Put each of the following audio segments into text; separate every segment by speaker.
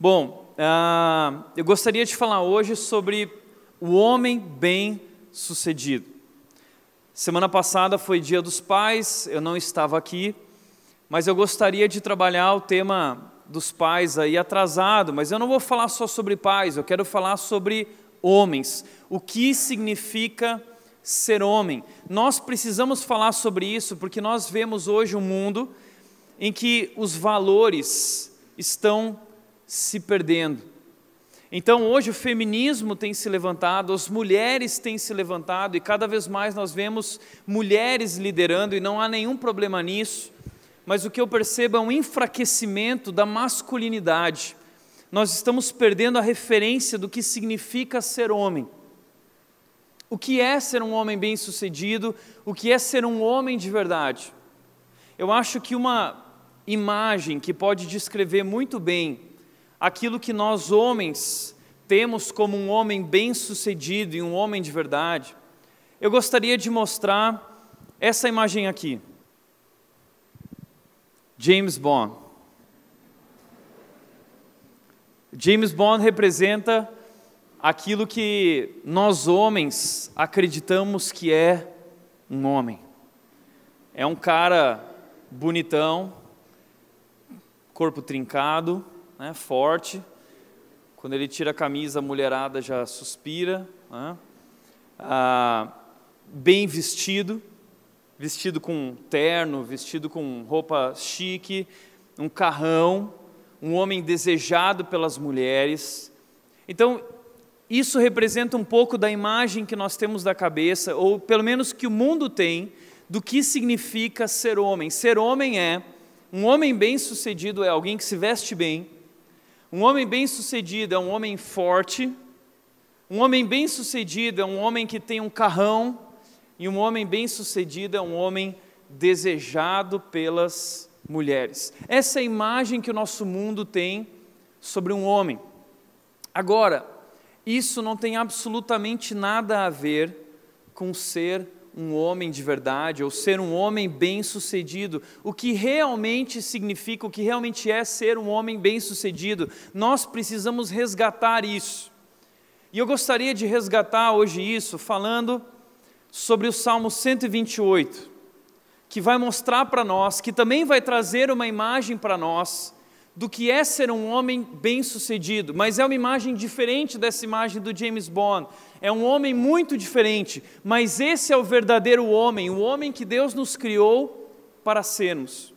Speaker 1: Bom, uh, eu gostaria de falar hoje sobre o homem bem-sucedido. Semana passada foi Dia dos Pais, eu não estava aqui, mas eu gostaria de trabalhar o tema dos pais aí atrasado, mas eu não vou falar só sobre pais, eu quero falar sobre homens. O que significa ser homem? Nós precisamos falar sobre isso porque nós vemos hoje um mundo em que os valores estão se perdendo. Então, hoje o feminismo tem se levantado, as mulheres têm se levantado e cada vez mais nós vemos mulheres liderando e não há nenhum problema nisso, mas o que eu percebo é um enfraquecimento da masculinidade. Nós estamos perdendo a referência do que significa ser homem. O que é ser um homem bem-sucedido? O que é ser um homem de verdade? Eu acho que uma imagem que pode descrever muito bem aquilo que nós homens temos como um homem bem-sucedido e um homem de verdade, eu gostaria de mostrar essa imagem aqui. James Bond. James Bond representa aquilo que nós homens acreditamos que é um homem. É um cara bonitão, corpo trincado, né, forte. Quando ele tira a camisa, a mulherada já suspira. Né? Ah, bem vestido, vestido com terno, vestido com roupa chique, um carrão, um homem desejado pelas mulheres. Então, isso representa um pouco da imagem que nós temos da cabeça, ou pelo menos que o mundo tem, do que significa ser homem. Ser homem é um homem bem-sucedido, é alguém que se veste bem, um homem bem-sucedido é um homem forte, um homem bem-sucedido é um homem que tem um carrão, e um homem bem-sucedido é um homem desejado pelas mulheres. Essa é a imagem que o nosso mundo tem sobre um homem. Agora, isso não tem absolutamente nada a ver com ser um homem de verdade ou ser um homem bem-sucedido. O que realmente significa, o que realmente é ser um homem bem-sucedido, nós precisamos resgatar isso. E eu gostaria de resgatar hoje isso falando sobre o Salmo 128, que vai mostrar para nós, que também vai trazer uma imagem para nós do que é ser um homem bem-sucedido, mas é uma imagem diferente dessa imagem do James Bond. É um homem muito diferente, mas esse é o verdadeiro homem, o homem que Deus nos criou para sermos.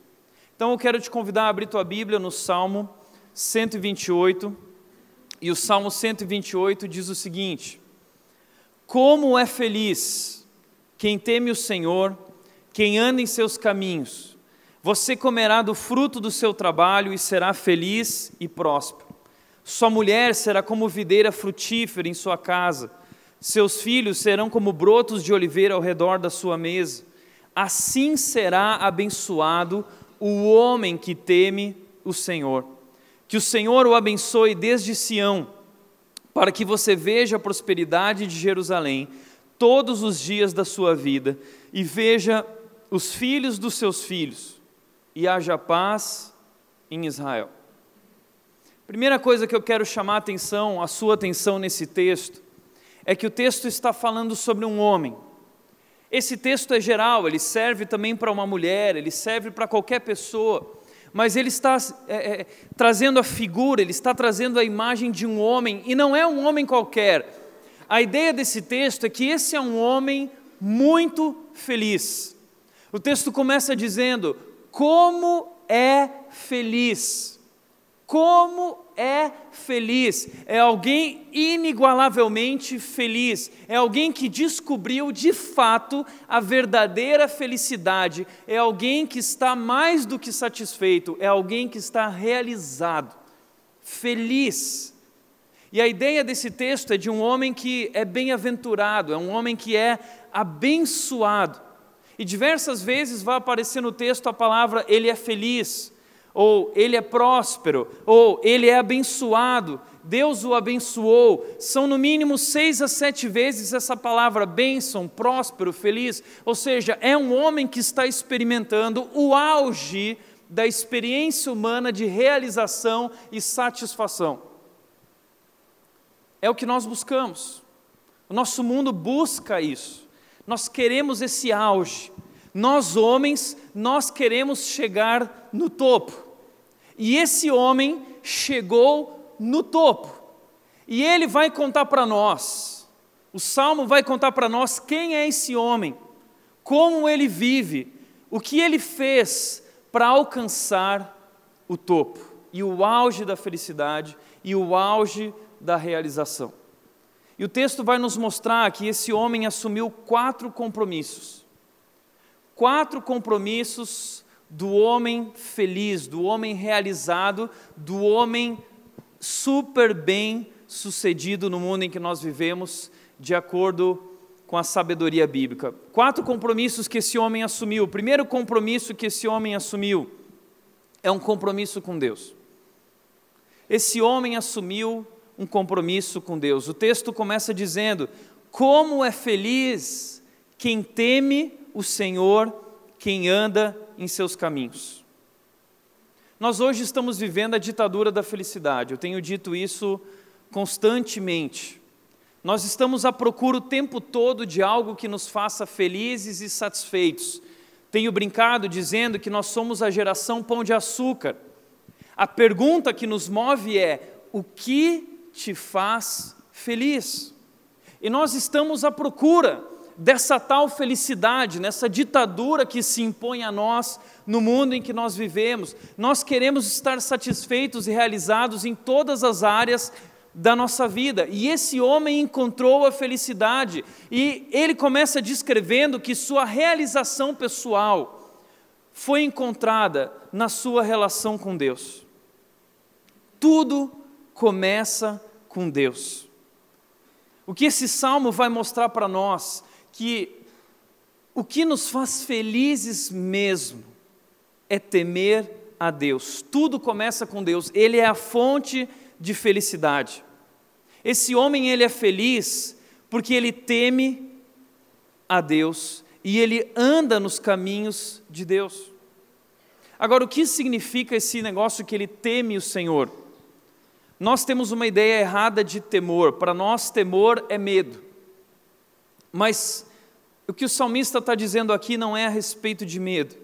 Speaker 1: Então eu quero te convidar a abrir tua Bíblia no Salmo 128, e o Salmo 128 diz o seguinte: Como é feliz quem teme o Senhor, quem anda em seus caminhos. Você comerá do fruto do seu trabalho e será feliz e próspero. Sua mulher será como videira frutífera em sua casa. Seus filhos serão como brotos de oliveira ao redor da sua mesa. Assim será abençoado o homem que teme o Senhor. Que o Senhor o abençoe desde Sião, para que você veja a prosperidade de Jerusalém todos os dias da sua vida e veja os filhos dos seus filhos e haja paz em Israel. Primeira coisa que eu quero chamar a atenção, a sua atenção nesse texto, é que o texto está falando sobre um homem. Esse texto é geral, ele serve também para uma mulher, ele serve para qualquer pessoa, mas ele está é, é, trazendo a figura, ele está trazendo a imagem de um homem, e não é um homem qualquer. A ideia desse texto é que esse é um homem muito feliz. O texto começa dizendo: como é feliz. Como é feliz. É alguém inigualavelmente feliz. É alguém que descobriu de fato a verdadeira felicidade. É alguém que está mais do que satisfeito. É alguém que está realizado. Feliz. E a ideia desse texto é de um homem que é bem-aventurado, é um homem que é abençoado. E diversas vezes vai aparecer no texto a palavra ele é feliz, ou ele é próspero, ou ele é abençoado, Deus o abençoou. São no mínimo seis a sete vezes essa palavra bênção, próspero, feliz. Ou seja, é um homem que está experimentando o auge da experiência humana de realização e satisfação. É o que nós buscamos. O nosso mundo busca isso. Nós queremos esse auge. Nós, homens, nós queremos chegar no topo. E esse homem chegou no topo. E ele vai contar para nós, o salmo vai contar para nós quem é esse homem, como ele vive, o que ele fez para alcançar o topo e o auge da felicidade e o auge da realização. E o texto vai nos mostrar que esse homem assumiu quatro compromissos. Quatro compromissos do homem feliz, do homem realizado, do homem super bem sucedido no mundo em que nós vivemos, de acordo com a sabedoria bíblica. Quatro compromissos que esse homem assumiu. O primeiro compromisso que esse homem assumiu é um compromisso com Deus. Esse homem assumiu um compromisso com Deus. O texto começa dizendo: Como é feliz quem teme o Senhor, quem anda em seus caminhos. Nós hoje estamos vivendo a ditadura da felicidade. Eu tenho dito isso constantemente. Nós estamos à procura o tempo todo de algo que nos faça felizes e satisfeitos. Tenho brincado dizendo que nós somos a geração pão de açúcar. A pergunta que nos move é: o que te faz feliz? E nós estamos à procura dessa tal felicidade, nessa ditadura que se impõe a nós no mundo em que nós vivemos. Nós queremos estar satisfeitos e realizados em todas as áreas da nossa vida. E esse homem encontrou a felicidade. E ele começa descrevendo que sua realização pessoal foi encontrada na sua relação com Deus. Tudo começa com Deus. O que esse salmo vai mostrar para nós que o que nos faz felizes mesmo é temer a Deus. Tudo começa com Deus. Ele é a fonte de felicidade. Esse homem ele é feliz porque ele teme a Deus e ele anda nos caminhos de Deus. Agora, o que significa esse negócio que ele teme o Senhor? Nós temos uma ideia errada de temor. Para nós, temor é medo. Mas o que o salmista está dizendo aqui não é a respeito de medo.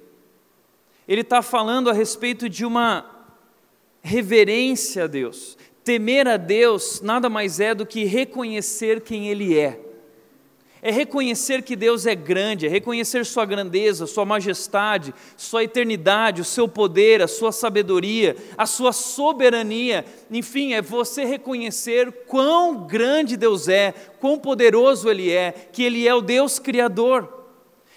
Speaker 1: Ele está falando a respeito de uma reverência a Deus. Temer a Deus nada mais é do que reconhecer quem Ele é. É reconhecer que Deus é grande, é reconhecer Sua grandeza, Sua majestade, Sua eternidade, o Seu poder, a Sua sabedoria, a Sua soberania. Enfim, é você reconhecer quão grande Deus é, quão poderoso Ele é, que Ele é o Deus Criador.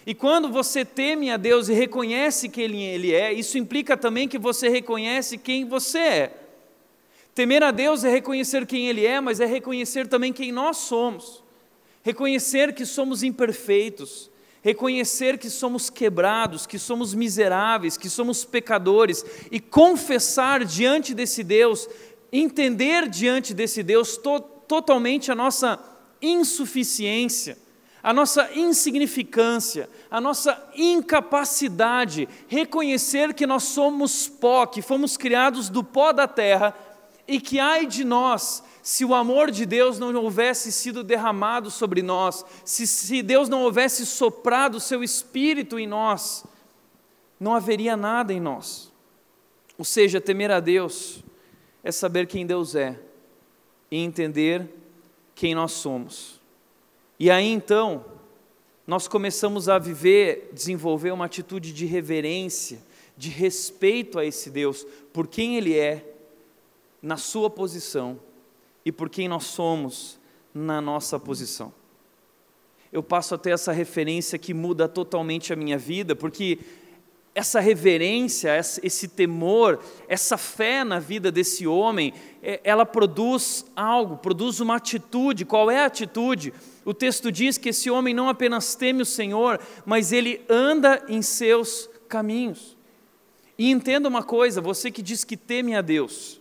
Speaker 1: E quando você teme a Deus e reconhece quem Ele é, isso implica também que você reconhece quem você é. Temer a Deus é reconhecer quem Ele é, mas é reconhecer também quem nós somos. Reconhecer que somos imperfeitos, reconhecer que somos quebrados, que somos miseráveis, que somos pecadores e confessar diante desse Deus, entender diante desse Deus to totalmente a nossa insuficiência, a nossa insignificância, a nossa incapacidade, reconhecer que nós somos pó, que fomos criados do pó da terra e que ai de nós se o amor de Deus não houvesse sido derramado sobre nós, se, se Deus não houvesse soprado o seu espírito em nós, não haveria nada em nós. Ou seja, temer a Deus é saber quem Deus é e entender quem nós somos. E aí então, nós começamos a viver, desenvolver uma atitude de reverência, de respeito a esse Deus, por quem Ele é na sua posição e por quem nós somos na nossa posição. Eu passo a ter essa referência que muda totalmente a minha vida, porque essa reverência, esse temor, essa fé na vida desse homem, é, ela produz algo, produz uma atitude. Qual é a atitude? O texto diz que esse homem não apenas teme o Senhor, mas ele anda em seus caminhos. E entenda uma coisa: você que diz que teme a Deus,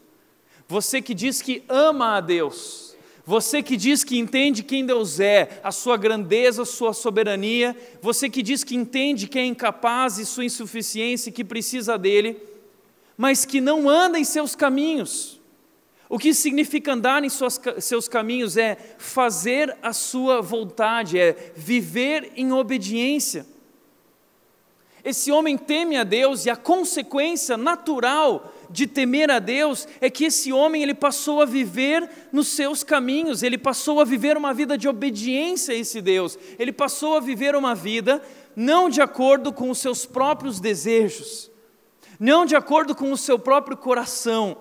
Speaker 1: você que diz que ama a Deus, você que diz que entende quem Deus é, a sua grandeza, a sua soberania, você que diz que entende que é incapaz e sua insuficiência e que precisa dele, mas que não anda em seus caminhos. O que significa andar em suas, seus caminhos é fazer a sua vontade, é viver em obediência. Esse homem teme a Deus e a consequência natural de temer a Deus é que esse homem ele passou a viver nos seus caminhos, ele passou a viver uma vida de obediência a esse Deus, ele passou a viver uma vida não de acordo com os seus próprios desejos, não de acordo com o seu próprio coração,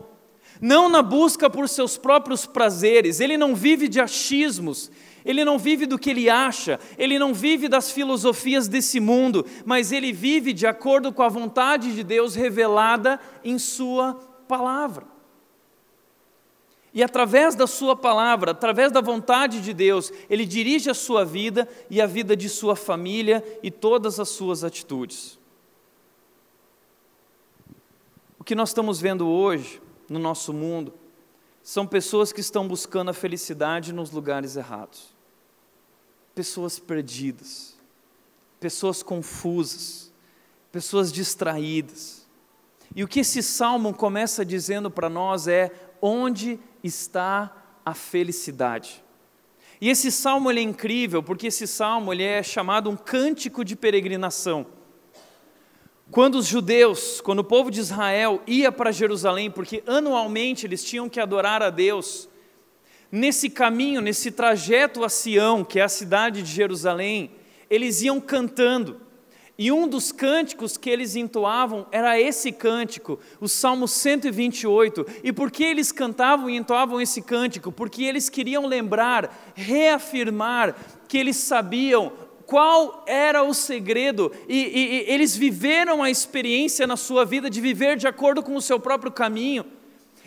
Speaker 1: não na busca por seus próprios prazeres, ele não vive de achismos, ele não vive do que ele acha, ele não vive das filosofias desse mundo, mas ele vive de acordo com a vontade de Deus revelada em Sua palavra. E através da Sua palavra, através da vontade de Deus, ele dirige a sua vida e a vida de sua família e todas as suas atitudes. O que nós estamos vendo hoje no nosso mundo são pessoas que estão buscando a felicidade nos lugares errados pessoas perdidas, pessoas confusas, pessoas distraídas. E o que esse salmo começa dizendo para nós é: onde está a felicidade? E esse salmo é incrível, porque esse salmo ele é chamado um cântico de peregrinação. Quando os judeus, quando o povo de Israel ia para Jerusalém, porque anualmente eles tinham que adorar a Deus, nesse caminho, nesse trajeto a Sião, que é a cidade de Jerusalém, eles iam cantando. E um dos cânticos que eles entoavam era esse cântico, o Salmo 128. E por que eles cantavam e entoavam esse cântico? Porque eles queriam lembrar, reafirmar que eles sabiam qual era o segredo, e, e, e eles viveram a experiência na sua vida de viver de acordo com o seu próprio caminho.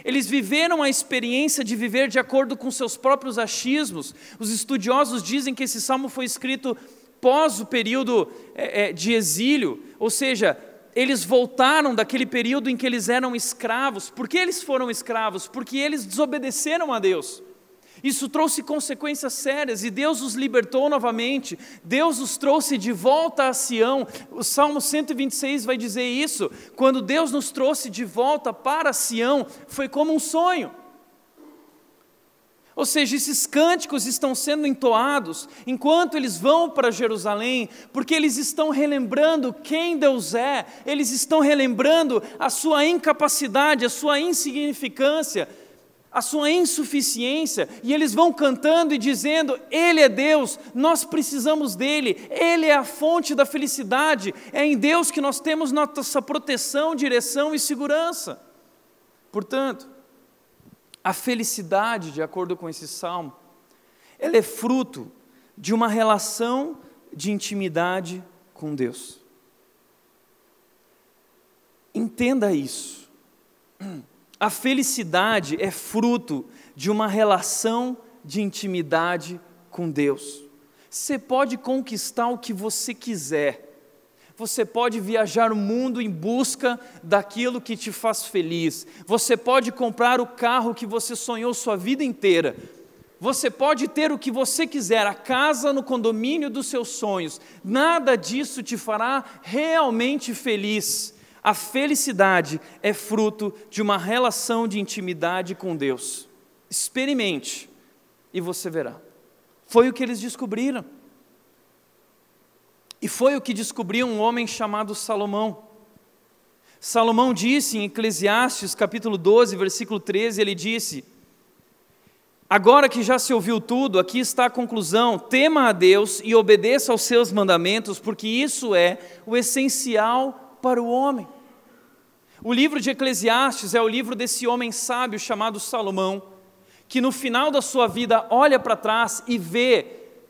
Speaker 1: Eles viveram a experiência de viver de acordo com seus próprios achismos. Os estudiosos dizem que esse salmo foi escrito pós o período é, é, de exílio, ou seja, eles voltaram daquele período em que eles eram escravos. Por que eles foram escravos? Porque eles desobedeceram a Deus. Isso trouxe consequências sérias e Deus os libertou novamente, Deus os trouxe de volta a Sião. O Salmo 126 vai dizer isso. Quando Deus nos trouxe de volta para Sião, foi como um sonho. Ou seja, esses cânticos estão sendo entoados enquanto eles vão para Jerusalém, porque eles estão relembrando quem Deus é, eles estão relembrando a sua incapacidade, a sua insignificância, a sua insuficiência, e eles vão cantando e dizendo: Ele é Deus, nós precisamos dele, Ele é a fonte da felicidade, é em Deus que nós temos nossa proteção, direção e segurança. Portanto, a felicidade, de acordo com esse salmo, ela é fruto de uma relação de intimidade com Deus. Entenda isso. A felicidade é fruto de uma relação de intimidade com Deus. Você pode conquistar o que você quiser. Você pode viajar o mundo em busca daquilo que te faz feliz. Você pode comprar o carro que você sonhou sua vida inteira. Você pode ter o que você quiser, a casa no condomínio dos seus sonhos. Nada disso te fará realmente feliz. A felicidade é fruto de uma relação de intimidade com Deus. Experimente e você verá. Foi o que eles descobriram. E foi o que descobriu um homem chamado Salomão. Salomão disse em Eclesiastes capítulo 12, versículo 13, ele disse: Agora que já se ouviu tudo, aqui está a conclusão: tema a Deus e obedeça aos seus mandamentos, porque isso é o essencial para o homem. O livro de Eclesiastes é o livro desse homem sábio chamado Salomão, que no final da sua vida olha para trás e vê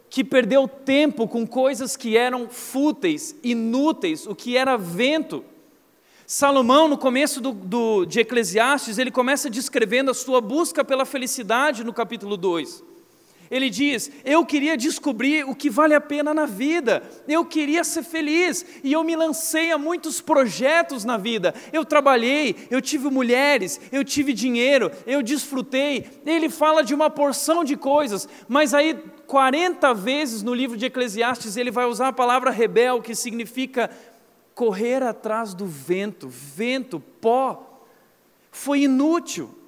Speaker 1: que perdeu tempo com coisas que eram fúteis, inúteis, o que era vento. Salomão, no começo do, do, de Eclesiastes, ele começa descrevendo a sua busca pela felicidade no capítulo 2. Ele diz: Eu queria descobrir o que vale a pena na vida, eu queria ser feliz, e eu me lancei a muitos projetos na vida. Eu trabalhei, eu tive mulheres, eu tive dinheiro, eu desfrutei. Ele fala de uma porção de coisas, mas aí 40 vezes no livro de Eclesiastes ele vai usar a palavra rebel, que significa correr atrás do vento, vento, pó, foi inútil.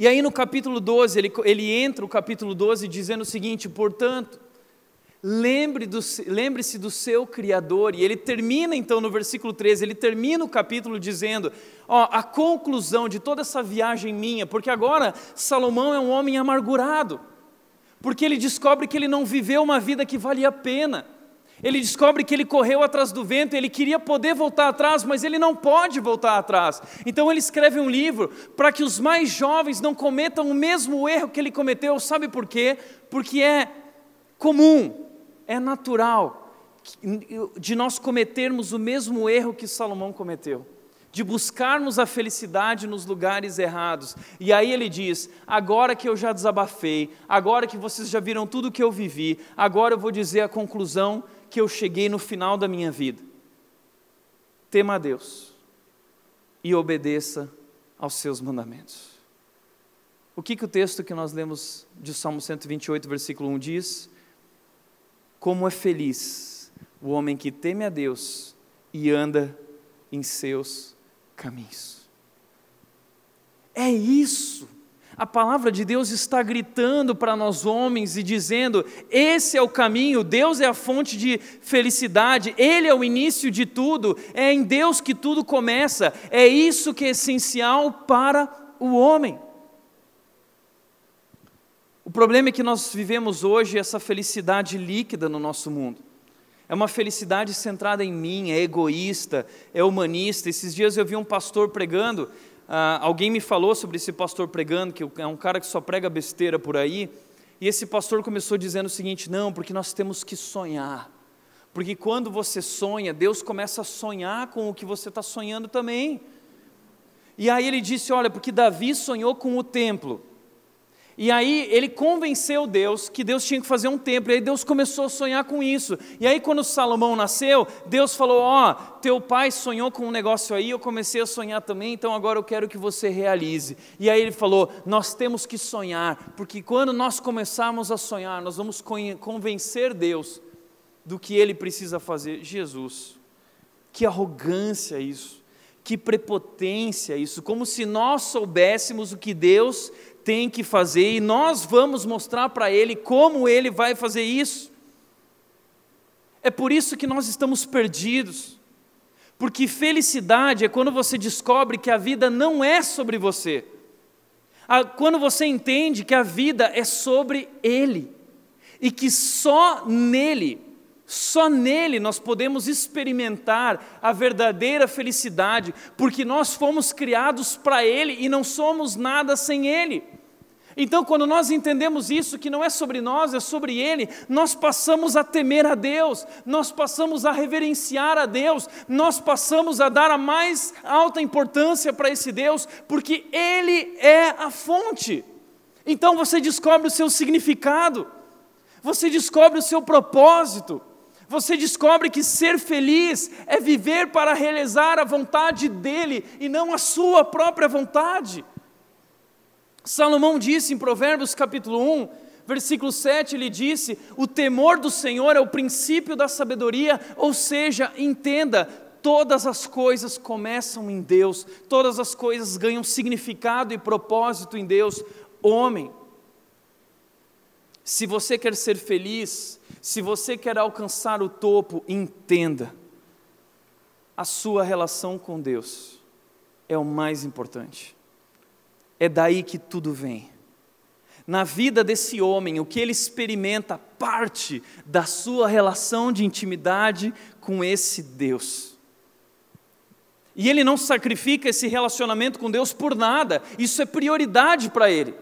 Speaker 1: E aí no capítulo 12, ele, ele entra o capítulo 12 dizendo o seguinte: portanto, lembre-se do, lembre do seu Criador. E ele termina então no versículo 13, ele termina o capítulo dizendo: ó, a conclusão de toda essa viagem minha, porque agora Salomão é um homem amargurado, porque ele descobre que ele não viveu uma vida que valia a pena. Ele descobre que ele correu atrás do vento, ele queria poder voltar atrás, mas ele não pode voltar atrás. Então ele escreve um livro para que os mais jovens não cometam o mesmo erro que ele cometeu. Sabe por quê? Porque é comum, é natural de nós cometermos o mesmo erro que Salomão cometeu de buscarmos a felicidade nos lugares errados. E aí ele diz: agora que eu já desabafei, agora que vocês já viram tudo que eu vivi, agora eu vou dizer a conclusão que eu cheguei no final da minha vida. Tema a Deus e obedeça aos seus mandamentos. O que, que o texto que nós lemos de Salmo 128, versículo 1 diz? Como é feliz o homem que teme a Deus e anda em seus caminhos. É isso a palavra de Deus está gritando para nós homens e dizendo: esse é o caminho, Deus é a fonte de felicidade, Ele é o início de tudo, é em Deus que tudo começa, é isso que é essencial para o homem. O problema é que nós vivemos hoje essa felicidade líquida no nosso mundo. É uma felicidade centrada em mim, é egoísta, é humanista. Esses dias eu vi um pastor pregando ah, alguém me falou sobre esse pastor pregando, que é um cara que só prega besteira por aí, e esse pastor começou dizendo o seguinte: não, porque nós temos que sonhar. Porque quando você sonha, Deus começa a sonhar com o que você está sonhando também. E aí ele disse: olha, porque Davi sonhou com o templo. E aí ele convenceu Deus que Deus tinha que fazer um templo. E aí Deus começou a sonhar com isso. E aí quando Salomão nasceu, Deus falou: "Ó, oh, teu pai sonhou com um negócio aí, eu comecei a sonhar também, então agora eu quero que você realize". E aí ele falou: "Nós temos que sonhar, porque quando nós começarmos a sonhar, nós vamos convencer Deus do que ele precisa fazer". Jesus. Que arrogância isso. Que prepotência isso, como se nós soubéssemos o que Deus tem que fazer e nós vamos mostrar para ele como ele vai fazer isso. É por isso que nós estamos perdidos. Porque felicidade é quando você descobre que a vida não é sobre você. Quando você entende que a vida é sobre Ele. E que só nele, só nele nós podemos experimentar a verdadeira felicidade, porque nós fomos criados para Ele e não somos nada sem Ele. Então, quando nós entendemos isso, que não é sobre nós, é sobre Ele, nós passamos a temer a Deus, nós passamos a reverenciar a Deus, nós passamos a dar a mais alta importância para esse Deus, porque Ele é a fonte. Então você descobre o seu significado, você descobre o seu propósito, você descobre que ser feliz é viver para realizar a vontade dEle e não a sua própria vontade. Salomão disse em Provérbios capítulo 1, versículo 7, ele disse: O temor do Senhor é o princípio da sabedoria, ou seja, entenda, todas as coisas começam em Deus, todas as coisas ganham significado e propósito em Deus. Homem, se você quer ser feliz, se você quer alcançar o topo, entenda, a sua relação com Deus é o mais importante. É daí que tudo vem. Na vida desse homem, o que ele experimenta parte da sua relação de intimidade com esse Deus. E ele não sacrifica esse relacionamento com Deus por nada, isso é prioridade para ele.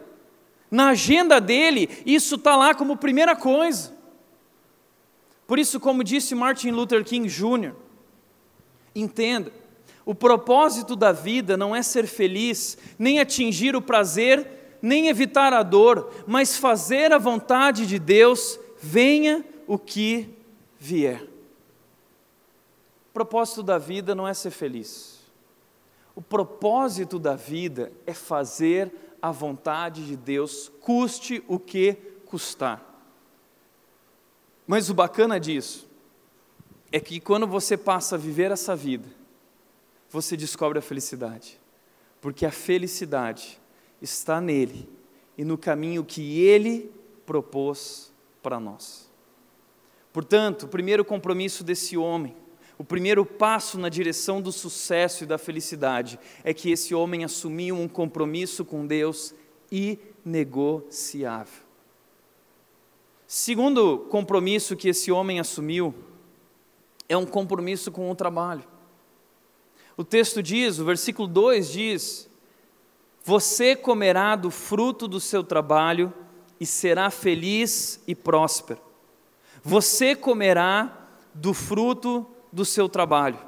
Speaker 1: Na agenda dele, isso está lá como primeira coisa. Por isso, como disse Martin Luther King Jr., entenda, o propósito da vida não é ser feliz, nem atingir o prazer, nem evitar a dor, mas fazer a vontade de Deus, venha o que vier. O propósito da vida não é ser feliz. O propósito da vida é fazer a vontade de Deus, custe o que custar. Mas o bacana disso é que quando você passa a viver essa vida, você descobre a felicidade. porque a felicidade está nele e no caminho que ele propôs para nós. Portanto, o primeiro compromisso desse homem, o primeiro passo na direção do sucesso e da felicidade é que esse homem assumiu um compromisso com Deus inegociável. Segundo compromisso que esse homem assumiu é um compromisso com o trabalho. O texto diz, o versículo 2 diz: Você comerá do fruto do seu trabalho e será feliz e próspero. Você comerá do fruto do seu trabalho.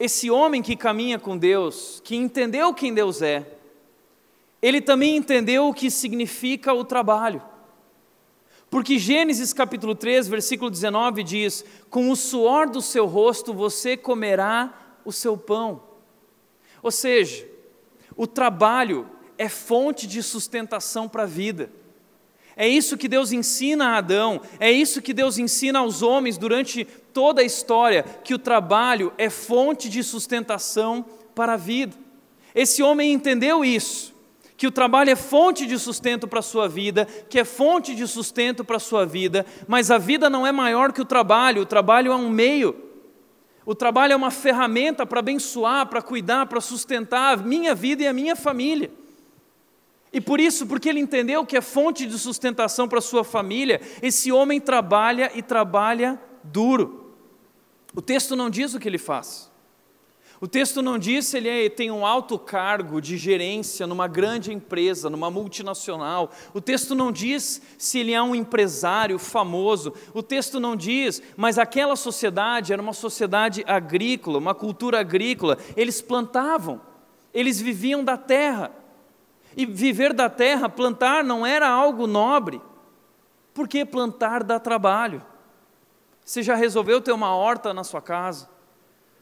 Speaker 1: Esse homem que caminha com Deus, que entendeu quem Deus é, ele também entendeu o que significa o trabalho. Porque Gênesis capítulo 3, versículo 19 diz: Com o suor do seu rosto você comerá o seu pão. Ou seja, o trabalho é fonte de sustentação para a vida. É isso que Deus ensina a Adão, é isso que Deus ensina aos homens durante toda a história: que o trabalho é fonte de sustentação para a vida. Esse homem entendeu isso que o trabalho é fonte de sustento para a sua vida, que é fonte de sustento para a sua vida, mas a vida não é maior que o trabalho, o trabalho é um meio. O trabalho é uma ferramenta para abençoar, para cuidar, para sustentar a minha vida e a minha família. E por isso, porque ele entendeu que é fonte de sustentação para a sua família, esse homem trabalha e trabalha duro. O texto não diz o que ele faz. O texto não diz se ele é, tem um alto cargo de gerência numa grande empresa, numa multinacional. O texto não diz se ele é um empresário famoso. O texto não diz, mas aquela sociedade era uma sociedade agrícola, uma cultura agrícola. Eles plantavam, eles viviam da terra. E viver da terra, plantar, não era algo nobre. Porque plantar dá trabalho. Você já resolveu ter uma horta na sua casa?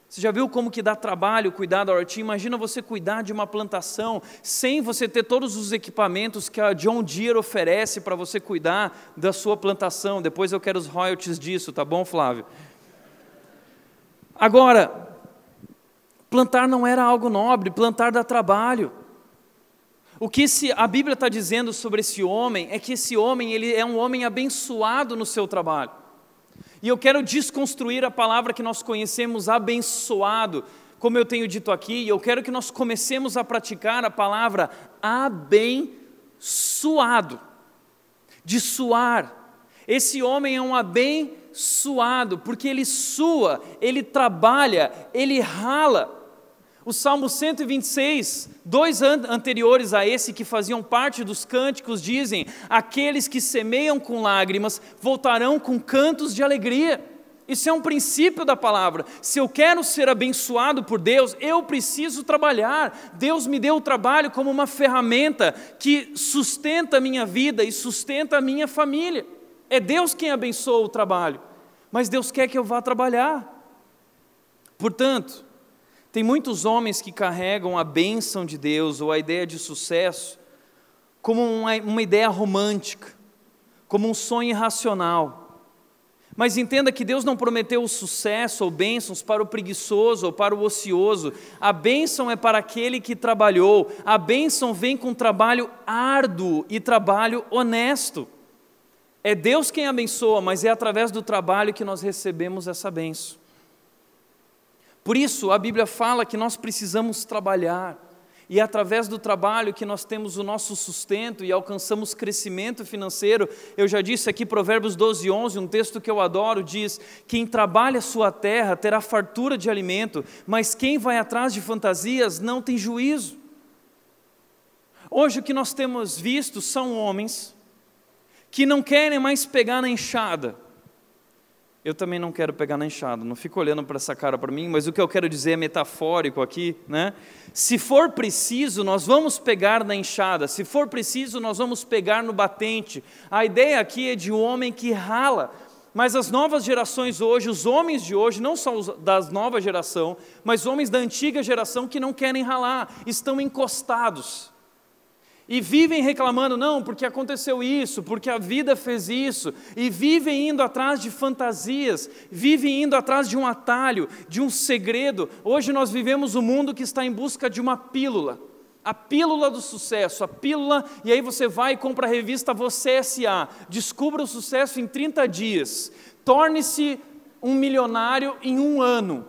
Speaker 1: Você já viu como que dá trabalho cuidar da hortinha? Imagina você cuidar de uma plantação sem você ter todos os equipamentos que a John Deere oferece para você cuidar da sua plantação. Depois eu quero os royalties disso, tá bom, Flávio? Agora, plantar não era algo nobre, plantar dá trabalho. O que a Bíblia está dizendo sobre esse homem é que esse homem ele é um homem abençoado no seu trabalho. E eu quero desconstruir a palavra que nós conhecemos, abençoado, como eu tenho dito aqui, e eu quero que nós comecemos a praticar a palavra abençoado, de suar. Esse homem é um abençoado, porque ele sua, ele trabalha, ele rala. O Salmo 126, dois anteriores a esse que faziam parte dos cânticos, dizem: Aqueles que semeiam com lágrimas voltarão com cantos de alegria. Isso é um princípio da palavra. Se eu quero ser abençoado por Deus, eu preciso trabalhar. Deus me deu o trabalho como uma ferramenta que sustenta a minha vida e sustenta a minha família. É Deus quem abençoa o trabalho, mas Deus quer que eu vá trabalhar. Portanto, tem muitos homens que carregam a bênção de Deus ou a ideia de sucesso como uma, uma ideia romântica, como um sonho irracional. Mas entenda que Deus não prometeu o sucesso ou bênçãos para o preguiçoso ou para o ocioso. A bênção é para aquele que trabalhou. A bênção vem com trabalho árduo e trabalho honesto. É Deus quem abençoa, mas é através do trabalho que nós recebemos essa bênção. Por isso, a Bíblia fala que nós precisamos trabalhar, e é através do trabalho que nós temos o nosso sustento e alcançamos crescimento financeiro. Eu já disse aqui, Provérbios 12, 11, um texto que eu adoro, diz: Quem trabalha sua terra terá fartura de alimento, mas quem vai atrás de fantasias não tem juízo. Hoje o que nós temos visto são homens que não querem mais pegar na enxada, eu também não quero pegar na enxada, não fico olhando para essa cara para mim, mas o que eu quero dizer é metafórico aqui, né? Se for preciso, nós vamos pegar na enxada, se for preciso, nós vamos pegar no batente. A ideia aqui é de um homem que rala, mas as novas gerações hoje, os homens de hoje, não são os das nova geração, mas homens da antiga geração que não querem ralar, estão encostados. E vivem reclamando, não, porque aconteceu isso, porque a vida fez isso, e vivem indo atrás de fantasias, vivem indo atrás de um atalho, de um segredo. Hoje nós vivemos um mundo que está em busca de uma pílula, a pílula do sucesso, a pílula, e aí você vai e compra a revista Você S.A., descubra o sucesso em 30 dias, torne-se um milionário em um ano,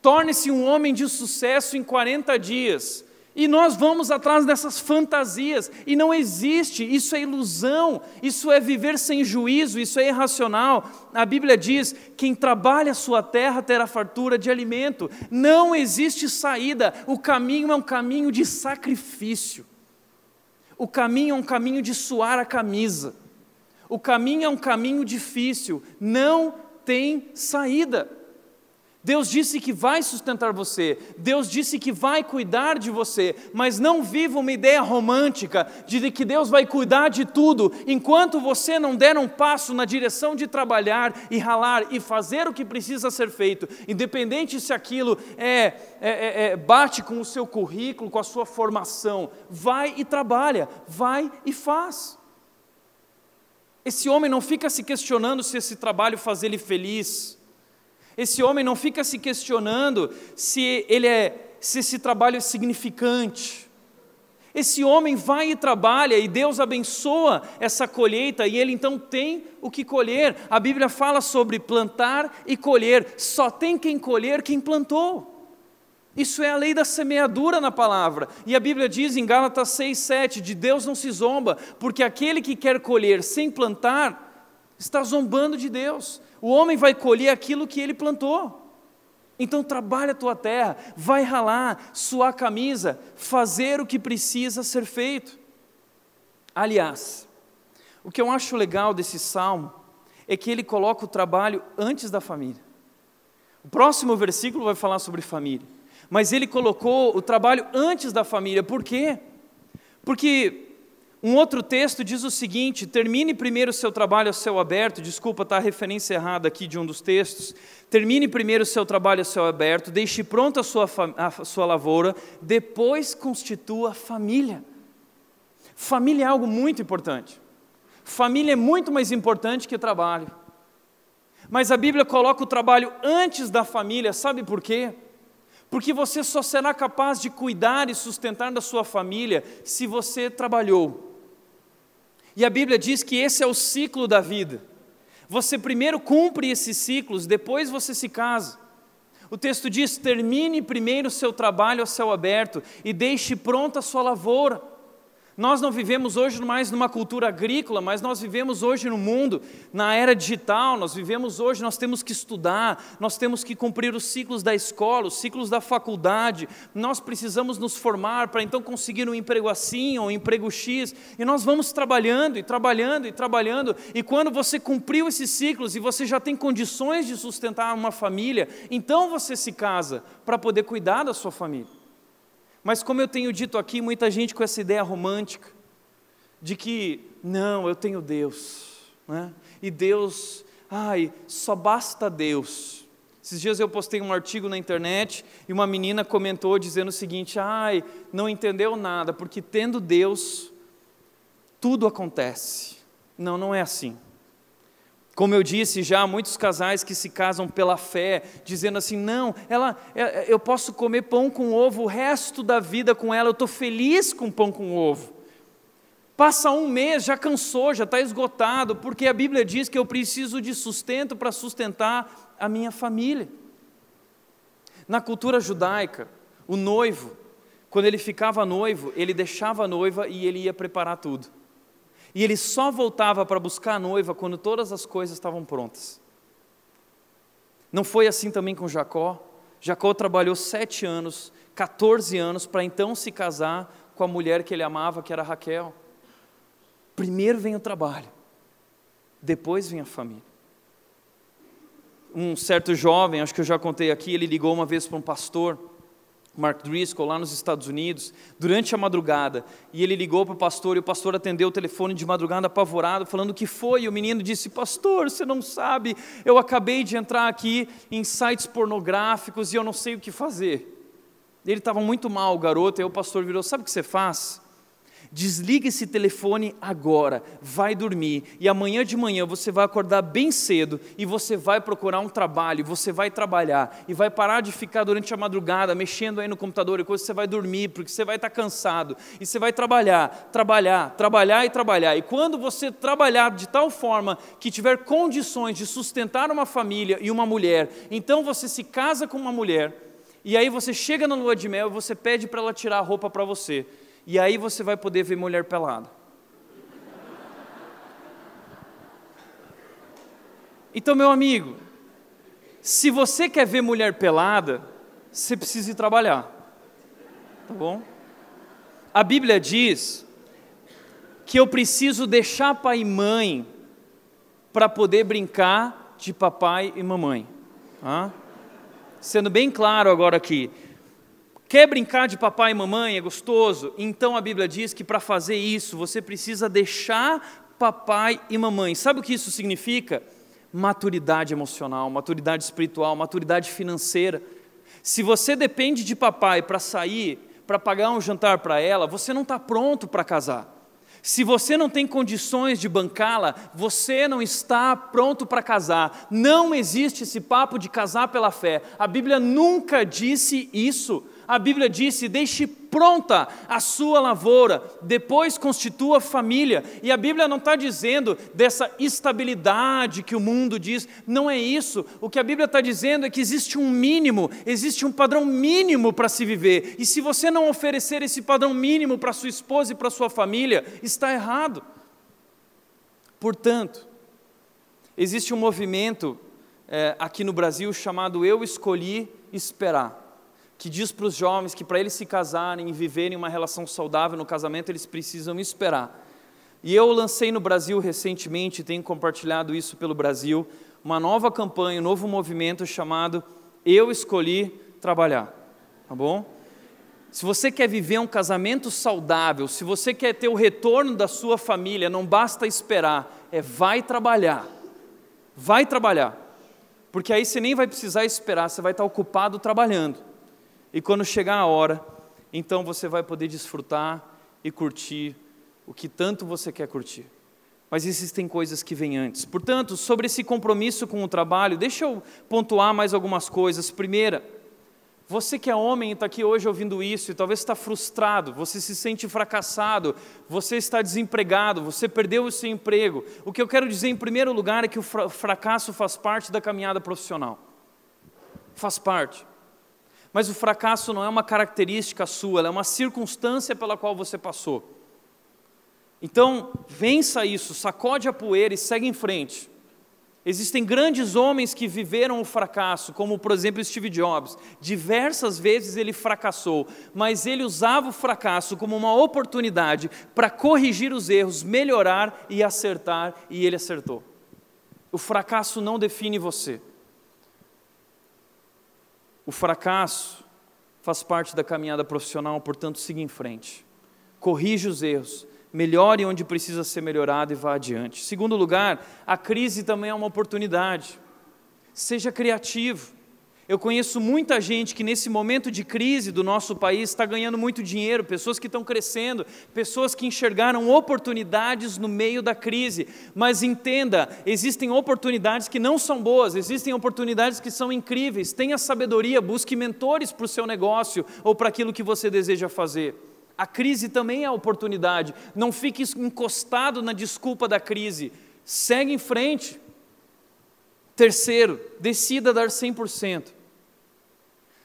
Speaker 1: torne-se um homem de sucesso em 40 dias. E nós vamos atrás dessas fantasias, e não existe, isso é ilusão, isso é viver sem juízo, isso é irracional. A Bíblia diz: quem trabalha a sua terra terá fartura de alimento. Não existe saída, o caminho é um caminho de sacrifício, o caminho é um caminho de suar a camisa, o caminho é um caminho difícil, não tem saída. Deus disse que vai sustentar você, Deus disse que vai cuidar de você, mas não viva uma ideia romântica de que Deus vai cuidar de tudo, enquanto você não der um passo na direção de trabalhar e ralar e fazer o que precisa ser feito, independente se aquilo é, é, é, é bate com o seu currículo, com a sua formação, vai e trabalha, vai e faz. Esse homem não fica se questionando se esse trabalho faz ele feliz. Esse homem não fica se questionando se ele é se esse trabalho é significante. Esse homem vai e trabalha e Deus abençoa essa colheita e ele então tem o que colher. A Bíblia fala sobre plantar e colher. Só tem quem colher quem plantou. Isso é a lei da semeadura na palavra. E a Bíblia diz em Gálatas 6, 7: de Deus não se zomba, porque aquele que quer colher sem plantar está zombando de Deus. O homem vai colher aquilo que ele plantou. Então trabalha a tua terra, vai ralar, suar camisa, fazer o que precisa ser feito. Aliás, o que eu acho legal desse salmo é que ele coloca o trabalho antes da família. O próximo versículo vai falar sobre família, mas ele colocou o trabalho antes da família. Por quê? Porque um outro texto diz o seguinte: termine primeiro o seu trabalho a céu aberto. Desculpa, está a referência errada aqui de um dos textos. Termine primeiro o seu trabalho a céu aberto, deixe pronta a sua, a sua lavoura, depois constitua família. Família é algo muito importante. Família é muito mais importante que trabalho. Mas a Bíblia coloca o trabalho antes da família, sabe por quê? Porque você só será capaz de cuidar e sustentar da sua família se você trabalhou. E a Bíblia diz que esse é o ciclo da vida. Você primeiro cumpre esses ciclos, depois você se casa. O texto diz: termine primeiro o seu trabalho a céu aberto e deixe pronta a sua lavoura. Nós não vivemos hoje mais numa cultura agrícola, mas nós vivemos hoje no mundo, na era digital, nós vivemos hoje, nós temos que estudar, nós temos que cumprir os ciclos da escola, os ciclos da faculdade, nós precisamos nos formar para então conseguir um emprego assim ou um emprego X, e nós vamos trabalhando e trabalhando e trabalhando, e quando você cumpriu esses ciclos e você já tem condições de sustentar uma família, então você se casa para poder cuidar da sua família. Mas, como eu tenho dito aqui, muita gente com essa ideia romântica de que, não, eu tenho Deus, né? e Deus, ai, só basta Deus. Esses dias eu postei um artigo na internet e uma menina comentou dizendo o seguinte: ai, não entendeu nada, porque tendo Deus, tudo acontece. Não, não é assim. Como eu disse já, muitos casais que se casam pela fé, dizendo assim: não, ela, é, eu posso comer pão com ovo o resto da vida com ela, eu estou feliz com pão com ovo. Passa um mês, já cansou, já está esgotado, porque a Bíblia diz que eu preciso de sustento para sustentar a minha família. Na cultura judaica, o noivo, quando ele ficava noivo, ele deixava a noiva e ele ia preparar tudo. E ele só voltava para buscar a noiva quando todas as coisas estavam prontas. Não foi assim também com Jacó. Jacó trabalhou sete anos, 14 anos, para então se casar com a mulher que ele amava, que era Raquel. Primeiro vem o trabalho, depois vem a família. Um certo jovem, acho que eu já contei aqui, ele ligou uma vez para um pastor Mark Driscoll, lá nos Estados Unidos, durante a madrugada, e ele ligou para o pastor, e o pastor atendeu o telefone de madrugada apavorado, falando o que foi, e o menino disse, pastor, você não sabe, eu acabei de entrar aqui em sites pornográficos e eu não sei o que fazer. Ele estava muito mal, o garoto, e aí o pastor virou, sabe o que você faz? Desliga esse telefone agora, vai dormir e amanhã de manhã você vai acordar bem cedo e você vai procurar um trabalho, você vai trabalhar e vai parar de ficar durante a madrugada mexendo aí no computador e coisa, você vai dormir porque você vai estar cansado e você vai trabalhar, trabalhar, trabalhar e trabalhar. E quando você trabalhar de tal forma que tiver condições de sustentar uma família e uma mulher, então você se casa com uma mulher e aí você chega na lua de mel e você pede para ela tirar a roupa para você. E aí você vai poder ver mulher pelada. Então, meu amigo, se você quer ver mulher pelada, você precisa ir trabalhar. Tá bom? A Bíblia diz que eu preciso deixar pai e mãe para poder brincar de papai e mamãe. Ah? Sendo bem claro agora aqui, Quer brincar de papai e mamãe? É gostoso? Então a Bíblia diz que para fazer isso você precisa deixar papai e mamãe. Sabe o que isso significa? Maturidade emocional, maturidade espiritual, maturidade financeira. Se você depende de papai para sair, para pagar um jantar para ela, você não está pronto para casar. Se você não tem condições de bancá-la, você não está pronto para casar. Não existe esse papo de casar pela fé. A Bíblia nunca disse isso a Bíblia disse: deixe pronta a sua lavoura, depois constitua família. E a Bíblia não está dizendo dessa estabilidade que o mundo diz, não é isso. O que a Bíblia está dizendo é que existe um mínimo, existe um padrão mínimo para se viver. E se você não oferecer esse padrão mínimo para sua esposa e para sua família, está errado. Portanto, existe um movimento é, aqui no Brasil chamado Eu Escolhi Esperar que diz para os jovens que para eles se casarem e viverem uma relação saudável no casamento, eles precisam esperar. E eu lancei no Brasil recentemente, tenho compartilhado isso pelo Brasil, uma nova campanha, um novo movimento chamado Eu Escolhi Trabalhar. Tá bom? Se você quer viver um casamento saudável, se você quer ter o retorno da sua família, não basta esperar, é vai trabalhar. Vai trabalhar. Porque aí você nem vai precisar esperar, você vai estar ocupado trabalhando. E quando chegar a hora, então você vai poder desfrutar e curtir o que tanto você quer curtir. Mas existem coisas que vêm antes. Portanto, sobre esse compromisso com o trabalho, deixa eu pontuar mais algumas coisas. Primeira, você que é homem e está aqui hoje ouvindo isso e talvez está frustrado, você se sente fracassado, você está desempregado, você perdeu o seu emprego. O que eu quero dizer em primeiro lugar é que o fracasso faz parte da caminhada profissional. Faz parte. Mas o fracasso não é uma característica sua, é uma circunstância pela qual você passou. Então, vença isso, sacode a poeira e segue em frente. Existem grandes homens que viveram o fracasso, como por exemplo Steve Jobs. Diversas vezes ele fracassou, mas ele usava o fracasso como uma oportunidade para corrigir os erros, melhorar e acertar, e ele acertou. O fracasso não define você. O fracasso faz parte da caminhada profissional, portanto, siga em frente. Corrija os erros, melhore onde precisa ser melhorado e vá adiante. Segundo lugar, a crise também é uma oportunidade. Seja criativo. Eu conheço muita gente que nesse momento de crise do nosso país está ganhando muito dinheiro, pessoas que estão crescendo, pessoas que enxergaram oportunidades no meio da crise. Mas entenda, existem oportunidades que não são boas, existem oportunidades que são incríveis. Tenha sabedoria, busque mentores para o seu negócio ou para aquilo que você deseja fazer. A crise também é oportunidade. Não fique encostado na desculpa da crise. Segue em frente. Terceiro, decida dar 100%.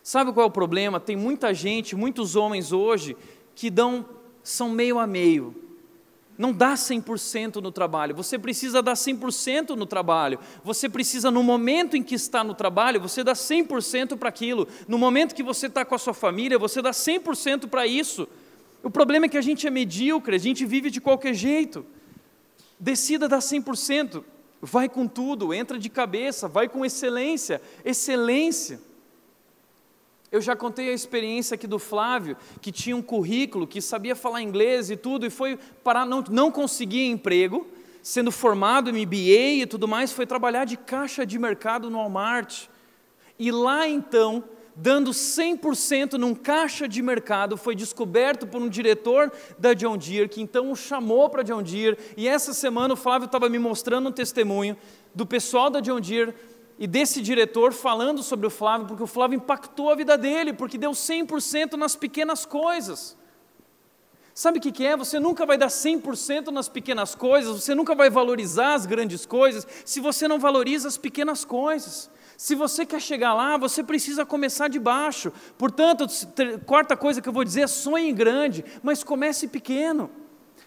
Speaker 1: Sabe qual é o problema? Tem muita gente, muitos homens hoje, que dão, são meio a meio. Não dá 100% no trabalho. Você precisa dar 100% no trabalho. Você precisa, no momento em que está no trabalho, você dá 100% para aquilo. No momento que você está com a sua família, você dá 100% para isso. O problema é que a gente é medíocre, a gente vive de qualquer jeito. Decida dar 100%. Vai com tudo, entra de cabeça, vai com excelência, excelência. Eu já contei a experiência aqui do Flávio, que tinha um currículo, que sabia falar inglês e tudo, e foi parar, não, não conseguia emprego, sendo formado em MBA e tudo mais, foi trabalhar de caixa de mercado no Walmart. E lá então, dando 100% num caixa de mercado, foi descoberto por um diretor da John Deere, que então o chamou para John Deere, e essa semana o Flávio estava me mostrando um testemunho do pessoal da John Deere e desse diretor falando sobre o Flávio, porque o Flávio impactou a vida dele, porque deu 100% nas pequenas coisas. Sabe o que, que é? Você nunca vai dar 100% nas pequenas coisas, você nunca vai valorizar as grandes coisas, se você não valoriza as pequenas coisas. Se você quer chegar lá, você precisa começar de baixo. Portanto, quarta coisa que eu vou dizer é sonhe grande, mas comece pequeno.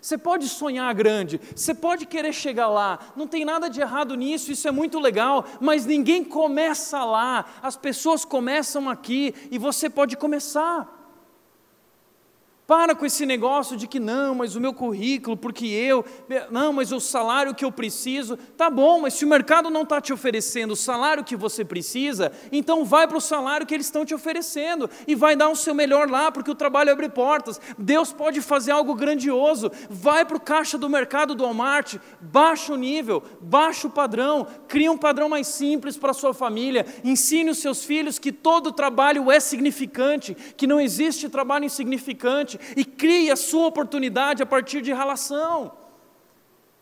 Speaker 1: Você pode sonhar grande, você pode querer chegar lá, não tem nada de errado nisso, isso é muito legal, mas ninguém começa lá, as pessoas começam aqui e você pode começar. Para com esse negócio de que não, mas o meu currículo, porque eu, não, mas o salário que eu preciso, tá bom, mas se o mercado não está te oferecendo o salário que você precisa, então vai para o salário que eles estão te oferecendo e vai dar o seu melhor lá, porque o trabalho abre portas. Deus pode fazer algo grandioso. Vai para o caixa do mercado do Walmart, baixa o nível, baixa o padrão, cria um padrão mais simples para a sua família, ensine os seus filhos que todo trabalho é significante, que não existe trabalho insignificante e crie a sua oportunidade a partir de relação.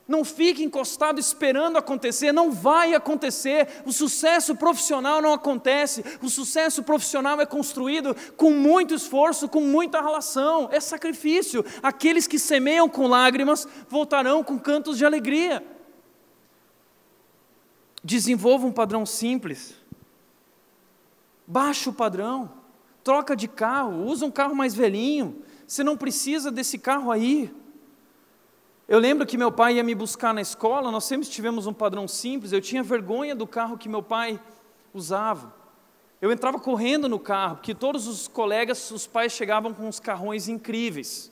Speaker 1: Não fique encostado esperando acontecer, não vai acontecer. O sucesso profissional não acontece. O sucesso profissional é construído com muito esforço, com muita relação. É sacrifício. Aqueles que semeiam com lágrimas voltarão com cantos de alegria. Desenvolva um padrão simples. Baixa o padrão. Troca de carro, usa um carro mais velhinho. Você não precisa desse carro aí. Eu lembro que meu pai ia me buscar na escola, nós sempre tivemos um padrão simples, eu tinha vergonha do carro que meu pai usava. Eu entrava correndo no carro, porque todos os colegas, os pais chegavam com uns carrões incríveis.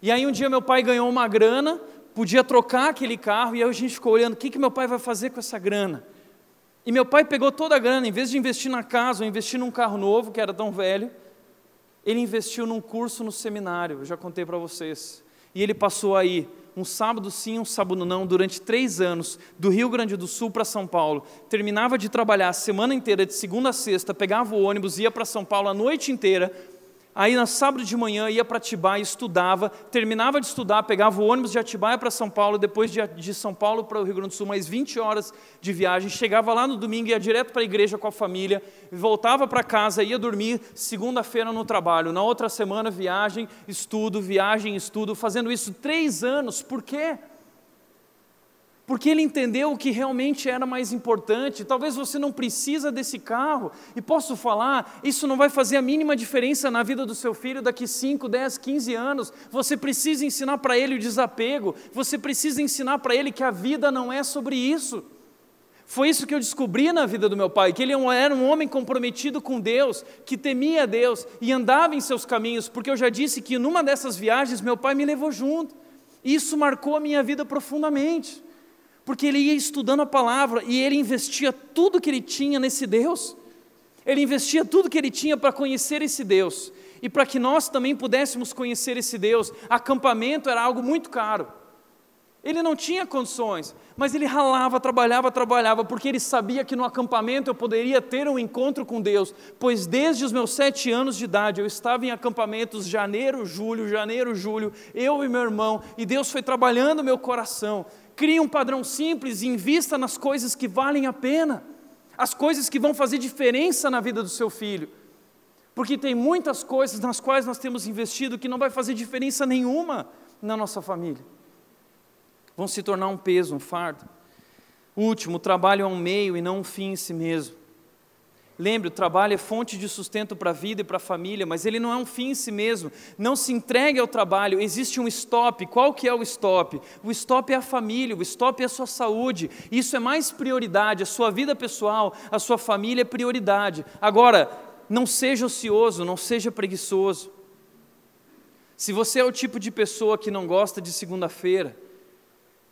Speaker 1: E aí um dia meu pai ganhou uma grana, podia trocar aquele carro, e aí a gente ficou olhando, o que, que meu pai vai fazer com essa grana? E meu pai pegou toda a grana, em vez de investir na casa ou investir num carro novo, que era tão velho, ele investiu num curso no seminário, eu já contei para vocês. E ele passou aí um sábado sim, um sábado não, durante três anos, do Rio Grande do Sul para São Paulo. Terminava de trabalhar a semana inteira, de segunda a sexta, pegava o ônibus, ia para São Paulo a noite inteira, Aí, no sábado de manhã, ia para Atibaia, estudava, terminava de estudar, pegava o ônibus de Atibaia para São Paulo, depois de, de São Paulo para o Rio Grande do Sul, mais 20 horas de viagem, chegava lá no domingo, ia direto para a igreja com a família, voltava para casa, ia dormir, segunda-feira no trabalho, na outra semana, viagem, estudo, viagem, estudo, fazendo isso três anos, por quê? Porque ele entendeu o que realmente era mais importante. Talvez você não precisa desse carro, e posso falar, isso não vai fazer a mínima diferença na vida do seu filho daqui 5, 10, 15 anos. Você precisa ensinar para ele o desapego, você precisa ensinar para ele que a vida não é sobre isso. Foi isso que eu descobri na vida do meu pai, que ele era um homem comprometido com Deus, que temia Deus e andava em seus caminhos, porque eu já disse que numa dessas viagens meu pai me levou junto. Isso marcou a minha vida profundamente porque ele ia estudando a palavra e ele investia tudo que ele tinha nesse Deus. Ele investia tudo que ele tinha para conhecer esse Deus. E para que nós também pudéssemos conhecer esse Deus, acampamento era algo muito caro. Ele não tinha condições, mas ele ralava, trabalhava, trabalhava, porque ele sabia que no acampamento eu poderia ter um encontro com Deus, pois desde os meus sete anos de idade eu estava em acampamentos janeiro, julho, janeiro, julho, eu e meu irmão, e Deus foi trabalhando meu coração, Crie um padrão simples e invista nas coisas que valem a pena, as coisas que vão fazer diferença na vida do seu filho. Porque tem muitas coisas nas quais nós temos investido que não vai fazer diferença nenhuma na nossa família. Vão se tornar um peso, um fardo. Último, o trabalho é um meio e não um fim em si mesmo. Lembre, o trabalho é fonte de sustento para a vida e para a família, mas ele não é um fim em si mesmo. Não se entregue ao trabalho, existe um stop. Qual que é o stop? O stop é a família, o stop é a sua saúde. Isso é mais prioridade, a sua vida pessoal, a sua família é prioridade. Agora, não seja ocioso, não seja preguiçoso. Se você é o tipo de pessoa que não gosta de segunda-feira,